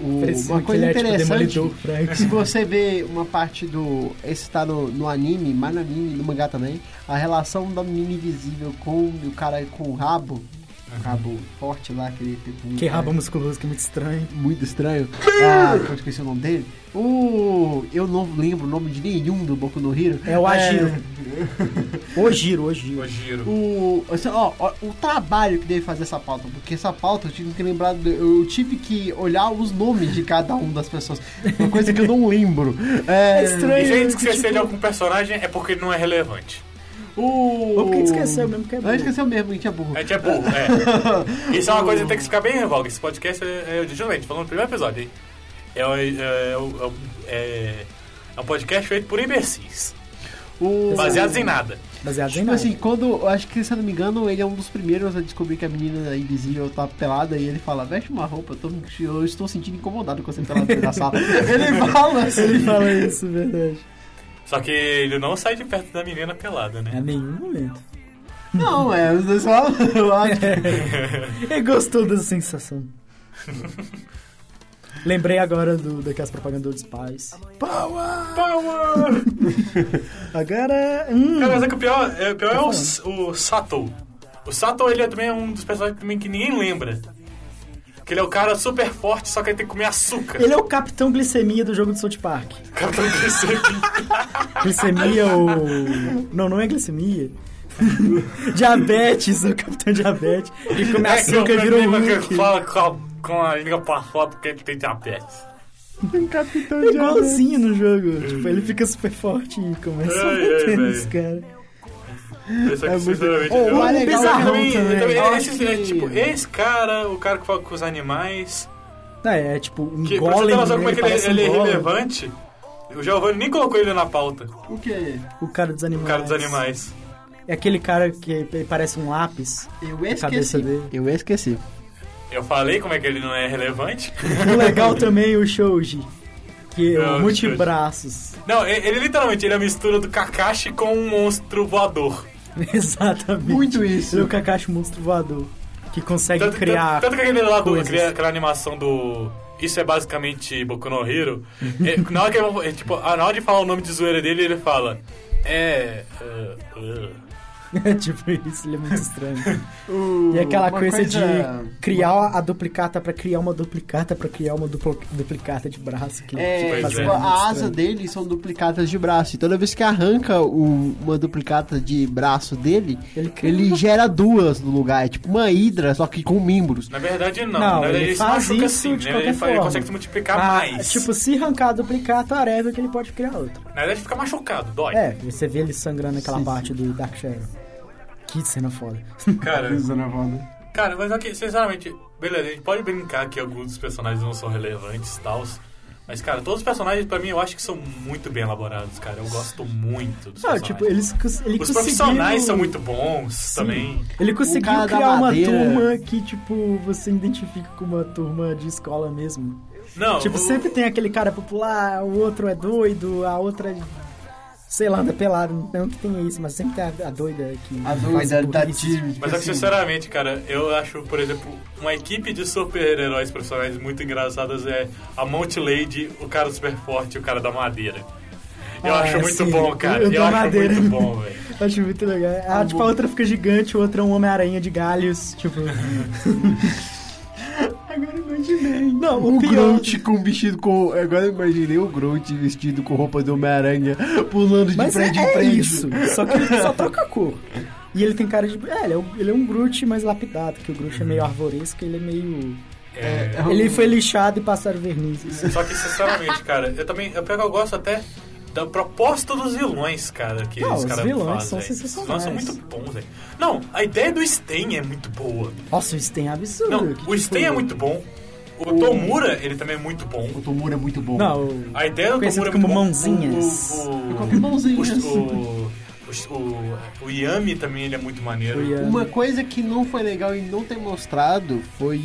o- uma coisa interessante, se você vê uma parte do. Esse tá no, no anime, mas no anime, no mangá também, a relação da menina invisível com o cara com o rabo, rabo forte lá, aquele tipo.
Que
é,
rabo musculoso, que é muito estranho.
Muito estranho. Ah, eu esqueci o nome dele. O. Eu não lembro o nome de nenhum do Boku no Hero.
É o Agiro. O Giro, o Giro.
O giro.
O, assim, ó, ó, o trabalho que deve fazer essa pauta, porque essa pauta eu tive que lembrar, eu tive que olhar os nomes de cada um das pessoas, uma coisa que eu não lembro. É,
É estranho.
E gente
que,
esquecer
tipo-
de algum personagem é porque ele não é relevante.
O...
Ou porque a gente esqueceu mesmo que é
A
burro.
gente esqueceu mesmo que a gente é burro.
A gente é burro, é. [LAUGHS] Isso é uma coisa que tem que ficar bem em voga. Esse podcast é, é justamente, falando no primeiro episódio, hein? É, o- é, é, é, é um podcast feito por imbecis.
O...
Baseados em nada.
Baseado em
Tipo
nada.
assim, quando. Eu acho que, se eu não me engano, ele é um dos primeiros a descobrir que a menina invisível tá pelada e ele fala: veste uma roupa, eu, tô, eu estou sentindo incomodado com você dentro da sala. [LAUGHS] ele fala assim.
Ele fala isso, verdade.
Só que ele não sai de perto da menina pelada, né?
Em nenhum momento.
Não, é, os dois falam. [LAUGHS] Eu acho.
Ele gostou dessa sensação. Lembrei agora do, daquelas propagandas dos pais. Power!
Power! [LAUGHS]
Agora. Hum,
Cara, mas é que o pior, é, o pior é o, S- o Sato. O Sato, ele é também um dos personagens também que ninguém lembra. Que ele é o cara super forte, só que ele tem que comer açúcar.
ele é o capitão glicemia do jogo de South Park.
Capitão Glicemia. [LAUGHS]
Glicemia ou. Não, não é glicemia. [LAUGHS] diabetes, o capitão diabetes. Ele come
É
açúcar
o
e vira um Hulk.
fala com a, com a língua pra fora porque ele tem diabetes.
Capitão
É igualzinho no jogo. Tipo, ele fica super forte e começa a
Ai, ai,
bater
velho.
nos caras.
É muito-
sinceramente,
Oh,
eu-
o
eu
legal
também-
é
Eu esse- é,
que-
tipo, esse cara, o cara que fala com os animais,
É, é tipo um
que pra você ter
golem,
noção como é que ele,
parece um
ele é
golem.
relevante, o Giovanni nem colocou ele na pauta,
O que?
O cara dos
o
animais.
cara dos animais.
É aquele cara que ele parece um lápis.
Eu esqueci.
dele.
Eu esqueci.
Eu falei como é que ele não é relevante. [LAUGHS]
O legal também o Shoji. Que é o
o
multibraços.
Não, ele, ele literalmente ele é a mistura do Kakashi com um monstro voador. [LAUGHS]
Exatamente.
Muito isso.
Ele é o Kakashi monstro voador. Que consegue
Tanto,
criar.
tanto, tanto que aquele lá do, aquele- aquela animação do. Isso é basicamente Boku no Hero. [LAUGHS] é, na, hora que eu- é, tipo, na hora de falar o nome de zoeira dele, ele fala. É. uh, uh. [LAUGHS]
tipo isso, ele é muito estranho. [LAUGHS]
O-
E aquela
uma
coisa, de criar a duplicata pra criar uma duplicata pra criar uma duplo- duplicata de braço. Que
É,
é.
tipo,
muito
a asa dele são duplicatas de braço. E toda vez que arranca o- uma duplicata de braço dele,
Ele cria
ele gera duas no lugar. É tipo uma hidra, só que com membros.
Na verdade, não.
Não,
Na verdade,
ele
ele, se
faz
machuca
isso
assim,
de
né?
qualquer
Ele, faz- ele
forma.
consegue se multiplicar
Ah,
mais.
Tipo, se arrancar a duplicata, areva que ele pode criar outra.
Na verdade, fica machucado, dói.
É, você vê ele sangrando naquela
Sim,
parte do Dark Shadow. Que cena foda.
Cara, [LAUGHS]
né?
cara, mas ok, sinceramente, beleza, a gente pode brincar que alguns dos personagens não são relevantes e tal. Mas, cara, todos os personagens, pra mim, eu acho que são muito bem elaborados, cara. Eu gosto muito dos
Não,
personagens.
tipo, eles, ele
Os
conseguiu-
profissionais são muito bons
Sim.
também.
Ele conseguiu criar uma turma que, tipo, você identifica com uma turma de escola mesmo.
Não,
tipo,
o-
sempre tem aquele cara popular, o outro é doido, a outra, é, sei lá, anda pelado. Não que tenha isso, mas sempre tem a, a doida que
A doida da time.
Mas é que, sinceramente, cara, eu acho, por exemplo, uma equipe de super-heróis profissionais muito engraçadas é a Monte Lady, o cara super forte e o cara da madeira. Eu
Ah,
acho muito
sim.
bom, cara.
Eu
Eu,
da
acho
madeira.
muito bom, velho. [LAUGHS]
Acho muito legal. Ah, tipo, a outra fica gigante, o outro é um Homem-Aranha de galhos, tipo... [LAUGHS]
Agora imaginei.
Não, o
O
pior...
Groot com vestido com. Agora eu imaginei o Groot vestido com roupa do Homem-Aranha, pulando de
Mas
prédio
é,
em
é
prédio.
isso, só que ele só troca a cor. E ele tem cara de... É, ele é um, ele é um Groot mais lapidado, que o Groot é meio arvoresco, ele é meio...
É,
Ele foi lixado e passaram verniz.
Só que, sinceramente, cara, eu também. Eu pego, eu gosto até da proposta dos vilões, cara, que
Não,
os caras
vilões são
fazem. Os vilões são
sensacionais.
muito bons, velho. Não, a ideia do Sten é muito boa.
Nossa, o Sten é absurdo.
Não, o Sten é muito bom. O Tomura, ele também é muito bom.
O Tomura é muito bom.
Não, o-
A ideia do Tomura é
como
muito bom.
mãozinhas.
O, o,
Qualquer mãozinhas.
o, o, o, o, o Yami também ele é muito maneiro.
O.
Uma coisa que não foi legal e não ter mostrado foi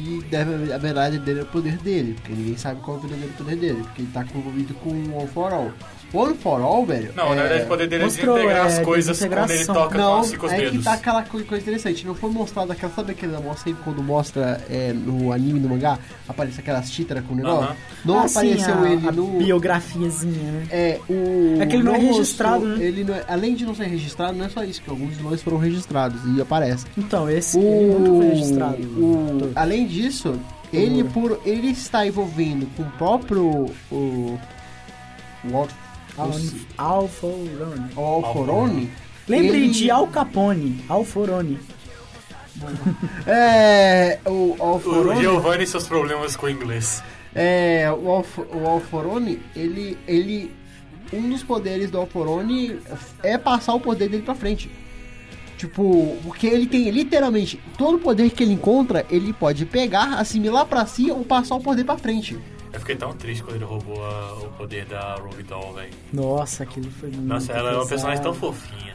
a verdade dele é o poder dele. Porque ninguém sabe qual é o verdadeiro poder dele. Porque ele tá envolvido com o All for All. O All for All, velho.
Não,
é...
na verdade o poder dele é
mostrou,
desintegrar
é,
as coisas quando ele toca
Não,
com os cinco
é
dedos.
que tá aquela co- coisa interessante. Não foi mostrado aquela. Sabe aquele negócio sempre quando mostra é, no anime, no mangá? Aparece aquelas títaras com o negócio?
Aham.
Não
Ah, sim,
apareceu
a,
ele
a
no.
biografiazinha, né?
É, o.
É que ele não é
mostrou-
registrado, né?
Ele não é- além de não ser registrado, não é só isso, que alguns vilões foram registrados e aparece.
Então, esse ele nunca foi registrado.
o- além disso, ele por ele está envolvendo com o próprio o o Al- o-
Alforone.
o Alforone.
Lembre
ele-
de Al Capone. Alforone. [LAUGHS]
É, o
O
Alforone.
Giovanni e seus problemas com o inglês.
É, o, Alf, o Alforone, ele, ele. Um dos poderes do Alforone é passar o poder dele pra frente. Tipo, porque ele tem literalmente todo o poder que ele encontra, ele pode pegar, assimilar pra si ou passar o poder pra frente.
Eu fiquei tão triste quando ele roubou a- o poder da Ruby Doll, velho.
Nossa, aquilo foi muito
Nossa, ela é uma personagem tão fofinha.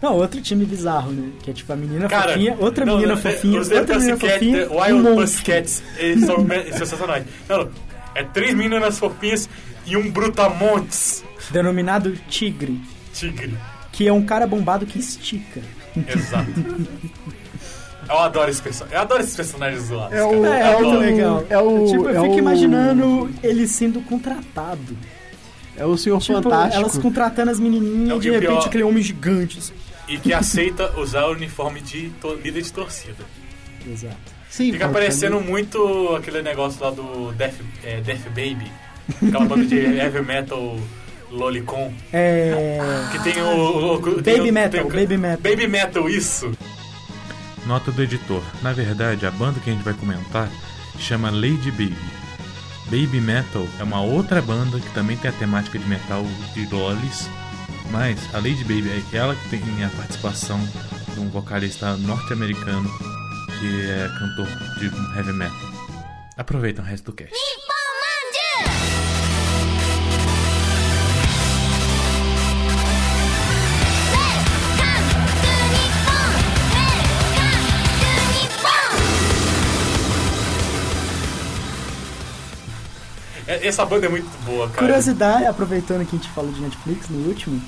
Não, outro time bizarro, né? Que é tipo a menina
Cara,
fofinha, outra
não,
menina
não,
fofinha,
os
outra menina
Pussycat,
fofinha, um
Wild
monstro.
Pussycats, eles são [LAUGHS] sensacionais. Não, é três meninas fofinhas e um brutamontes
Denominado Tigre,
tigre.
que é um cara bombado que estica.
Exato. [LAUGHS] Eu adoro esse personagem. Eu adoro esses personagens zoados.
É o-.
É, é muito
adoro.
legal.
é o-
tipo, eu
é
fico
o-
imaginando ele sendo contratado.
É o Senhor
Tipo,
Fantástico.
elas contratando as menininhas
É o
e de repente
pior.
aquele homem gigante. assim.
E que aceita usar o uniforme de to- líder de torcida.
Exato.
Sim,
Fica parecendo
ser.
muito aquele negócio lá do Death, é, Death Baby. Aquela banda de [LAUGHS] heavy metal Lolicon.
É.
Que tem o. o- o- tem
Baby
o-
Metal,
tem o-
Baby Metal.
Baby Metal, isso.
Nota do editor. Na verdade, a banda que a gente vai comentar chama Lady Baby. Baby Metal é uma outra banda que também tem a temática de metal de lolis, mas a Lady Baby é ela que tem a participação de um vocalista norte-americano que é cantor de heavy metal. Aproveita o resto do cast.
Essa banda é muito boa, cara.
Curiosidade, aproveitando que a gente falou de Netflix no último,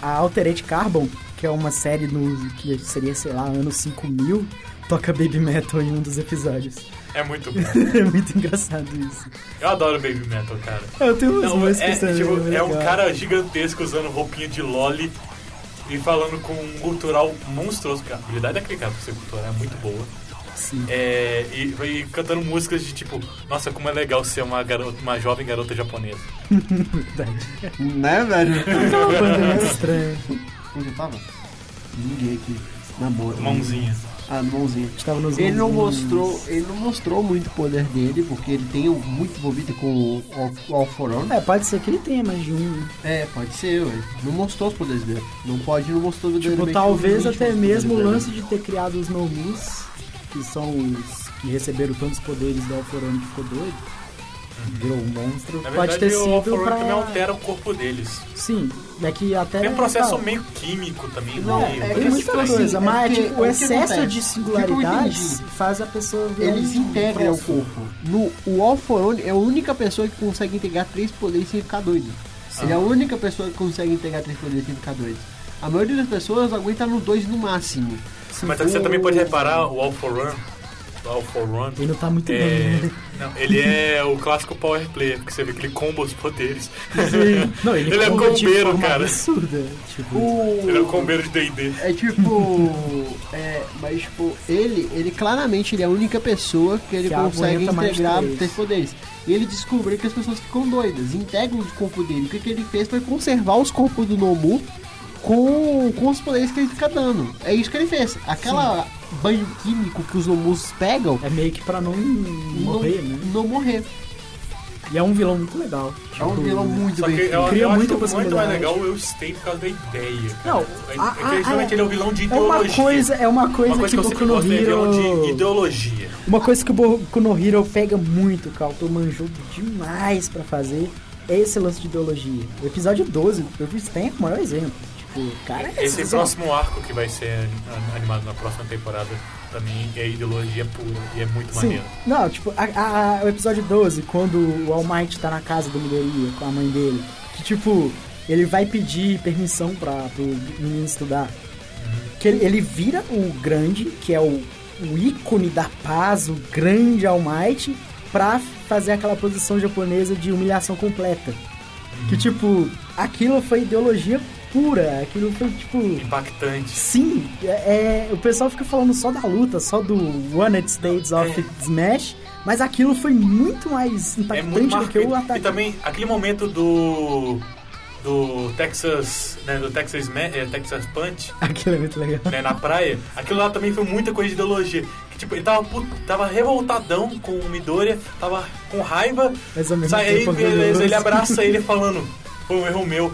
a Altered Carbon, que é uma série no, que seria, sei lá, anos 5000, toca Baby Metal em um dos episódios.
É muito [LAUGHS] bom.
é muito engraçado isso.
Eu adoro Baby Metal, cara.
Eu tenho umas
Não, é, tipo,
muito
é um cara gigantesco usando roupinha de loli e falando com um cultural monstruoso. cara. A habilidade daquele cara pra ser cultural é muito boa.
Sim.
É, e, e cantando músicas de tipo, nossa, como é legal ser uma, garota, uma jovem garota japonesa.
Verdade.
Né, velho?
Aquela banda é muito [LAUGHS] estranha.
Onde eu tava? Ninguém aqui. Na boa.
Mãozinha.
Ah, no mãozinha.
Estava nos
Ele não mostrou, ele não mostrou muito o poder dele, porque ele tem muito envolvido com o All- o All for One.
É, pode ser que ele tenha mais de um. né?
É, pode ser, ué. Não mostrou os poderes dele. Não pode, não mostrou
Tipo,
verdadeiramente
talvez até mesmo o
dele.
lance de ter criado os Nomus, que são os que receberam tantos poderes do Alforano que ficou doido, virou um monstro,
Na
pode
verdade,
ter
o
sido
Alpha
pra...
também altera o corpo deles.
Sim, é que até...
Tem um processo
tá,
meio químico também.
Não,
meio-
é
Tem muita
tipo assim,
coisa,
é
mas
porque-
tipo,
o
excesso de
O que eu
singularidades
entendi?
faz a pessoa ver
Eles
um
integram o corpo. No, o All for One é a única pessoa que consegue integrar três poderes sem ficar doido. Ele é a única pessoa que consegue integrar três poderes sem ficar doido. A maioria das pessoas aguenta no dois no máximo.
Mas você também pode reparar o All for Run. O All for Run.
Ele não tá muito bem,
É,
né?
não, ele é o clássico power player, porque você vê que ele comba os poderes.
Sim. Não, ele, [LAUGHS]
Ele é combeiro,
forma
cara.
absurda. Tipo,
Ele é o combeiro de D&D.
É tipo. é, mas tipo, ele, ele claramente ele é a única pessoa que ele
Que
consegue integrar
três
poderes. E ele descobriu que as pessoas ficam doidas, integram o corpo dele. O que, que ele fez foi conservar os corpos do Nomu com, com os poderes que ele fica dando. É isso que ele fez. Aquela banho químico que os Nomus pegam,
é meio que pra não morrer,
não,
né?
não morrer.
E é um vilão muito legal.
É um
Tipo,
vilão muito
Só
bem
que eu,
Cria
eu
muita
acho muito mais legal o Stay por causa da ideia. cara.
Não,
é,
a-
é
a- a-
ele é o vilão de
É uma
ideologia.
coisa, é uma coisa,
Uma coisa que
que
sempre
Boku no
é vilão
Hero...
de ideologia.
Uma coisa que o Boku no Hero pega muito, que o autor manjou demais pra fazer, é esse lance de ideologia. O episódio 12, eu vi tem o maior exemplo. Tipo, cara,
Esse próximo arco que vai ser an- animado na próxima temporada também é ideologia pura e é muito
Sim.
maneiro.
Não, tipo, a- a- o episódio 12, quando o All Might tá na casa do Midoriya com a mãe dele, que tipo, ele vai pedir permissão pra, pro menino estudar. Que ele, ele vira o grande, que é o, o ícone da paz, o grande All Might, pra fazer aquela posição japonesa de humilhação completa. Que tipo, aquilo foi ideologia pura, aquilo foi tipo.
Impactante.
Sim, é, é, o pessoal fica falando só da luta, só do One States of Smash, mas aquilo foi muito mais
É
impactante
muito
do que o ataque.
E também aquele momento do do Texas, né, do Texas, Ma- é, Texas Punch, [LAUGHS]
Aquilo é muito legal.
né, na praia, aquilo lá também foi muita coisa de ideologia. Que, tipo, ele tava, tava revoltadão com o Midoriya, tava com raiva,
Mas ao mesmo
sai aí,
tempo
beleza,
orgulhoso.
ele abraça ele [LAUGHS] falando, foi um erro meu,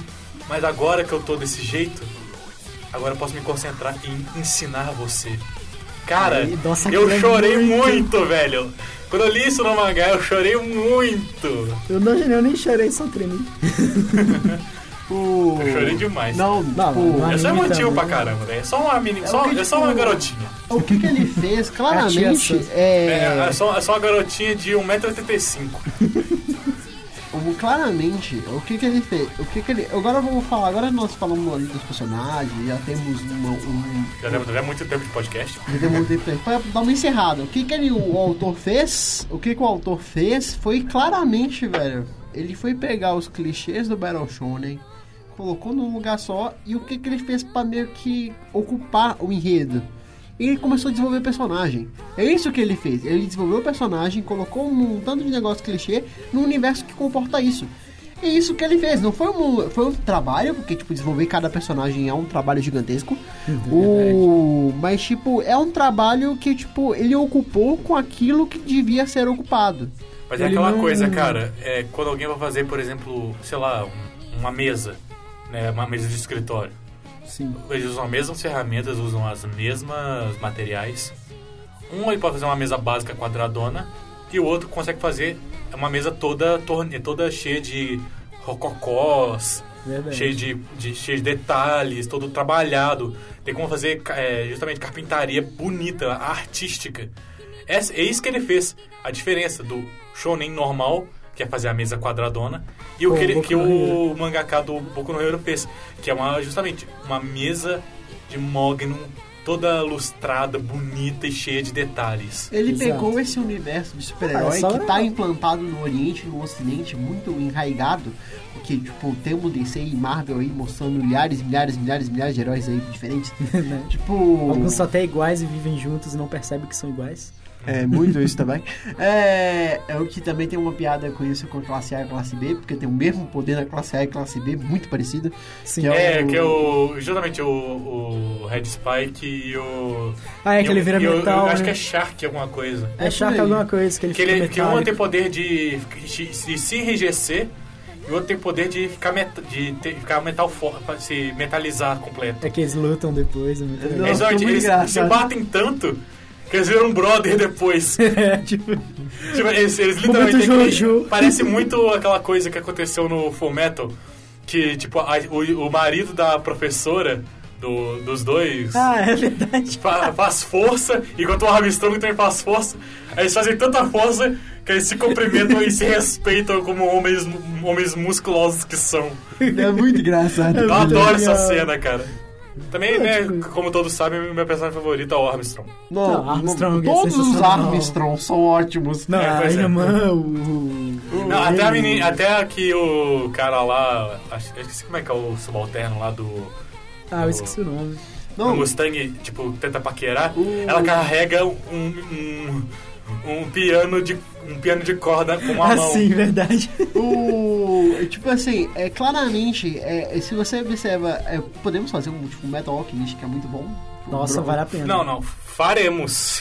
mas agora que eu tô desse jeito, agora eu posso me concentrar em ensinar você. Cara,
Ai, nossa,
eu
é
chorei
muito.
muito, velho. Quando eu li isso no mangá, eu chorei muito.
Eu, não, eu nem chorei, só tremei. [LAUGHS]
O...
Eu chorei demais.
Não,
Não, não é
Eu sou
anime
emotivo
também.
pra caramba, velho. É só uma menina,
É
só,
o que,
é só uma
tipo,
garotinha.
o que, que ele fez, [LAUGHS] claramente,
Tia
É,
é...
é, só, é só uma garotinha de 1,85m. [LAUGHS]
claramente, o que que ele fez? O que que ele... Agora vamos falar, agora nós falamos ali dos personagens, já temos uma, um...
Já deve já muito tempo de podcast.
Já temos um tempo pra dar uma encerrada. O que que ele, o autor fez? O que que o autor fez foi claramente, velho, ele foi pegar os clichês do Battle Shonen, colocou num lugar só, e o que que ele fez pra meio que ocupar o enredo? Ele começou a desenvolver personagem. É isso que ele fez. Ele desenvolveu o personagem, colocou um tanto de negócio clichê no universo que comporta isso. É isso que ele fez. Não foi um, foi um trabalho, porque tipo, desenvolver cada personagem é um trabalho gigantesco. o, mas tipo, é um trabalho que tipo, ele ocupou com aquilo que devia ser ocupado.
Mas é
Ele
aquela
não-
coisa, cara, é, quando alguém vai fazer, por exemplo, sei lá, um- uma mesa, né, uma mesa de escritório.
Sim.
Eles usam as mesmas ferramentas, usam as mesmas materiais. Um ele pode fazer uma mesa básica quadradona e o outro consegue fazer uma mesa toda, torne, toda cheia de rococós,
Verdade.
cheia de, de, cheia de detalhes, todo trabalhado. Tem como fazer é, justamente carpintaria bonita, artística. É, é isso que ele fez. A diferença do shonen normal, que é fazer a mesa quadradona, e o que, ele, que o mangaka do Boku no Hero fez, que é uma, justamente uma mesa de mogno toda lustrada, bonita e cheia de detalhes.
Ele
Exato.
pegou esse universo de super-herói
Ah, é
que tá
legal.
implantado no Oriente e no Ocidente, muito enraigado. Porque, tipo, temos DC e Marvel aí mostrando milhares, milhares, milhares, milhares de heróis aí diferentes.
Né? [LAUGHS]
tipo.
Alguns são até iguais e vivem juntos e não percebem que são iguais.
É, muito isso também. É, é o que também tem uma piada com isso com a classe A e a classe B, porque tem o mesmo poder na classe A e classe B, muito parecido.
Sim.
Que
É,
o-
que é o. Justamente o, o Red Spike e o.
Ah, é que ele vira
e o-
metal,
Eu acho
né?
que é Shark alguma coisa.
É
É
Shark alguma coisa que ele
Que,
fica
ele, que um tem poder de, de se enrijecer e o outro tem poder de ficar, meta, de ter- ficar metal for, se metalizar completo.
É que eles lutam depois. É muito legal.
Nossa,
Eles, eles se batem tanto que eles viram brother depois. [LAUGHS]
É, tipo...
Tipo, eles, eles literalmente.
Jojo.
Parece muito aquela coisa que aconteceu no Full Metal. Que, tipo, a- o, o marido da professora do- dos dois.
Ah, é verdade.
fa- Faz força, enquanto o Armstrong também faz força. Aí eles fazem tanta força que eles se cumprimentam e se respeitam como homens, homens musculosos que são.
É muito engraçado.
Eu
muito
adoro
legal.
essa cena, cara. Também, né, como todos sabem, meu personagem favorito é o Armstrong.
Não,
Não, Armstrong é
todos os
sensacional.
Armstrong são ótimos.
Não,
É,
a
pois é.
irmã, o... o-
Não, até, a menina, até que o cara lá, acho- eu esqueci como é que é o subalterno lá do,
Ah, eu esqueci o nome.
do
Não,
Mustang, tipo, tenta paquerar,
O-
ela carrega um, um, um piano de um piano de corda com uma
Ah,
mão.
sim, verdade.
o. Tipo assim, é claramente, é, se você observa, é, podemos fazer um tipo Metal Alchemist que é muito bom.
Nossa,
Bro-
vale a pena.
Não, não, faremos, faremos,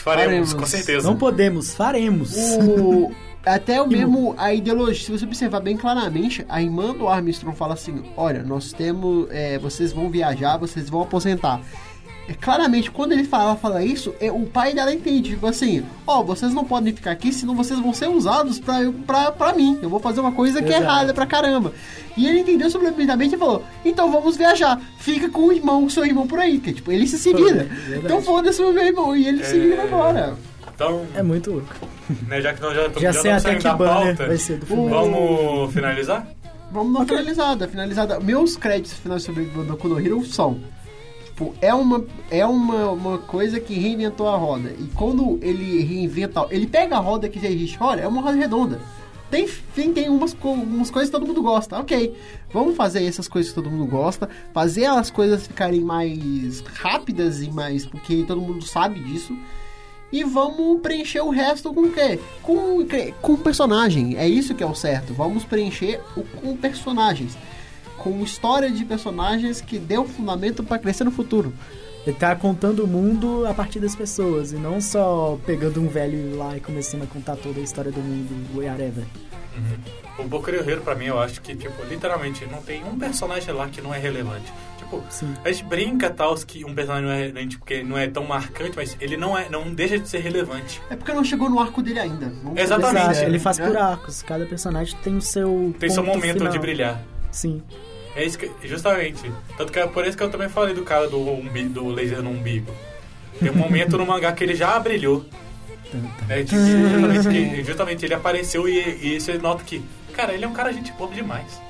Faremos.
com certeza.
Não podemos, faremos.
O, até [LAUGHS] o mesmo, a ideologia, se você observar bem claramente, a irmã do Armstrong fala assim: olha, nós temos. é, vocês vão viajar, vocês vão aposentar. É, claramente, quando ele fala, fala isso, é, o pai dela entende, tipo assim, ó, vocês não podem ficar aqui, senão vocês vão ser usados pra, eu- pra, pra mim. Eu vou fazer uma coisa que é
Exato.
errada pra caramba. E ele entendeu subliminalmente e falou, então vamos viajar. Fica com o irmão, seu irmão por aí. Que, tipo, ele se se vira.
Verdade.
Então foda-se o meu irmão. E ele se vira agora.
Então,
É muito louco.
né, já que nós já,
Já
já
sei
estamos
até
saindo
que
da
banner
pauta,
vai ser do filme.
vamos finalizar?
Vamos na finalizada, finalizada. Meus créditos finais sobre Boku no Hero são. Tipo, é uma, é uma, uma coisa que reinventou a roda. E quando ele reinventa. Ele pega a roda que já existe. Olha, é uma roda redonda. Tem, tem, tem umas, umas coisas que todo mundo gosta. Ok. Vamos fazer essas coisas que todo mundo gosta. Fazer as coisas ficarem mais rápidas e mais. Porque todo mundo sabe disso. E vamos preencher o resto com o quê? Com, com personagem. É isso que é o certo. Vamos preencher o, com personagens. Com história de personagens que deu fundamento para crescer no futuro.
Ele tá contando o mundo a partir das pessoas e não só pegando um velho lá e começando a contar toda a história do mundo, whatever.
O Boku no Hero, pra mim, eu acho que, tipo, literalmente, não tem um personagem lá que não é relevante. Tipo,
Sim.
a gente brinca, tal, que um personagem não é relevante porque não é tão marcante, mas ele não, é, não deixa de ser relevante.
É porque não chegou no arco dele ainda. Vamos
Exatamente.
ele faz
né?
por arcos. Cada personagem tem o seu.
Tem seu momento
final.
de brilhar.
Sim.
É isso que, justamente. Tanto que é por isso que eu também falei do cara do, umbi, do laser no umbigo. Tem um momento no mangá que ele já brilhou. É, tipo, justamente, que- justamente ele apareceu e, e você nota que, cara, ele é um cara gente boa demais.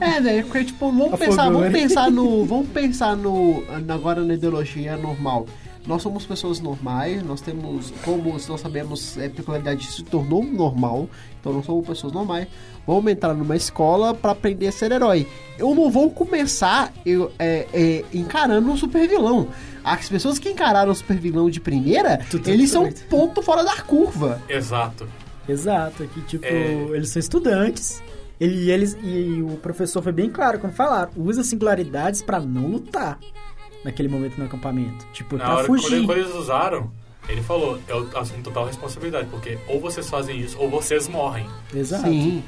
É, velho, porque, tipo, vamos
Afogou,
pensar, vamos
né?
pensar no. Vamos pensar no. Agora na ideologia normal. Nós somos pessoas normais, nós temos, como nós sabemos, é, peculiaridade se tornou normal, então nós somos pessoas normais. Vamos entrar numa escola pra aprender a ser herói. Eu não vou começar eu, é, é, encarando um super vilão. As pessoas que encararam o super vilão de primeira,
Tudo
eles são
certo.
ponto fora da curva.
Exato.
Exato, que tipo,
É.
eles são estudantes. Ele, eles, e o professor foi bem claro quando falaram: usa singularidades pra não lutar naquele momento no acampamento. Tipo,
Na
pra
hora quando,
fugir.
quando eles usaram, ele falou, é o assumo total responsabilidade, porque ou vocês fazem isso ou vocês morrem.
Exato.
Sim.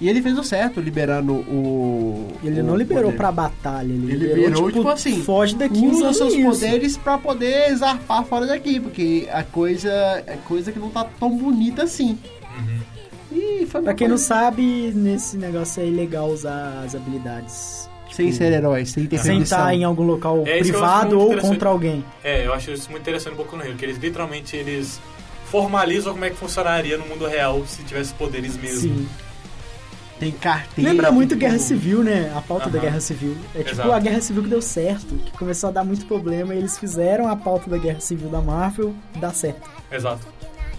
E ele fez o certo, liberando o.
Ele
o
não liberou
poder.
pra batalha, ele,
Ele
liberou,
liberou,
tipo,
tipo assim,
foge daqui
Usa seus
isso.
poderes pra poder zarpar fora daqui, porque a coisa é coisa que não tá tão bonita assim. E foi
Pra quem não
coisa-
sabe, nesse negócio é ilegal usar as habilidades.
Sem ser herói, sem ter
Sem
permissão.
estar em algum local
É
privado ou contra alguém.
É, eu acho isso muito interessante no Boku no Hero, que eles literalmente eles formalizam como é que funcionaria no mundo real se tivesse poderes mesmo.
Sim.
Tem carteira.
Lembra muito Guerra. Civil, né? A pauta da
Aham.
Guerra Civil. É tipo
Exato.
a Guerra Civil que deu certo, que começou a dar muito problema e eles fizeram a pauta da Guerra Civil da Marvel dar certo.
Exato.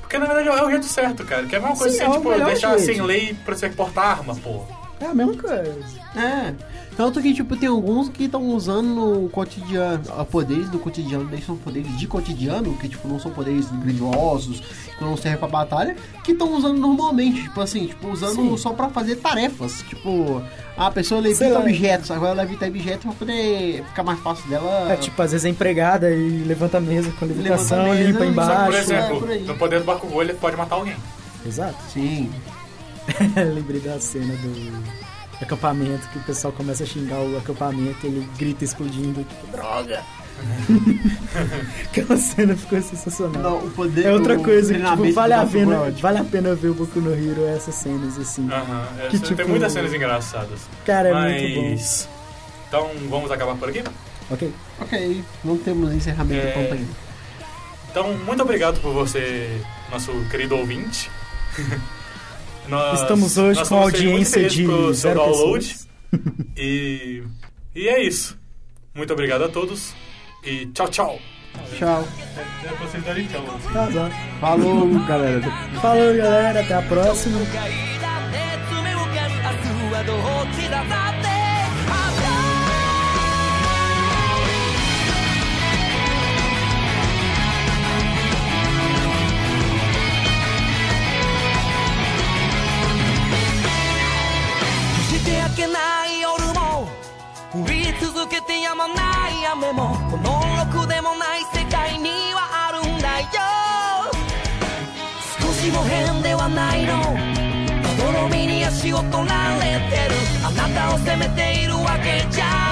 Porque na verdade é o jeito certo, cara. Que é a mesma coisa
Sim,
assim,
é
tipo, deixar
jeito.
sem lei pra você portar arma, pô.
É a mesma coisa.
É. Tanto que, tipo, tem alguns que estão usando no cotidiano. ah, Poderes do cotidiano, eles são poderes de cotidiano, que, tipo, não são poderes grandiosos, que não servem pra batalha, que estão usando normalmente, tipo assim, tipo, usando
Sim.
só pra fazer tarefas. Tipo, a pessoa
Sei
levita
lá.
objetos, agora ela levita objetos pra poder ficar mais fácil dela.
É tipo, às vezes é empregada e levanta a mesa com levitação,
Levanta a mesa,
limpa
que,
Só que, por
embaixo.
exemplo,
é,
no poder do Bakugou ele pode matar alguém.
Exato.
Sim. [LAUGHS]
Lembrei da cena do acampamento, que o pessoal começa a xingar o acampamento, ele grita explodindo, tipo, droga! [LAUGHS] Aquela cena ficou sensacional.
Não, o poder
é outra coisa que, tipo, vale a, pena, vale a pena ver o Boku no Hero, essas cenas, assim.
Aham. é,
Que,
Tem
tipo,
muitas cenas engraçadas.
Cara, é
Mas...
muito bom.
Então vamos acabar por aqui?
Ok.
Ok, não temos encerramento
É.
pronto ainda.
Então, muito obrigado por você, nosso querido ouvinte. [LAUGHS] Nós-
Estamos hoje
nós
com audiência de
pelo seu
zero
download. E, e é isso. Muito obrigado a todos. E tchau, tchau.
Tchau.
É, é pra vocês darem tchau. assim.
Tá bom.
Falou, galera.
Falou, galera. Até a próxima.
けない夜も降り続けてやまない雨もこのろくでもない世界にはあるんだよ。少しも変ではないの。まどろみに足を取られてる。あなたを責めているわけじゃ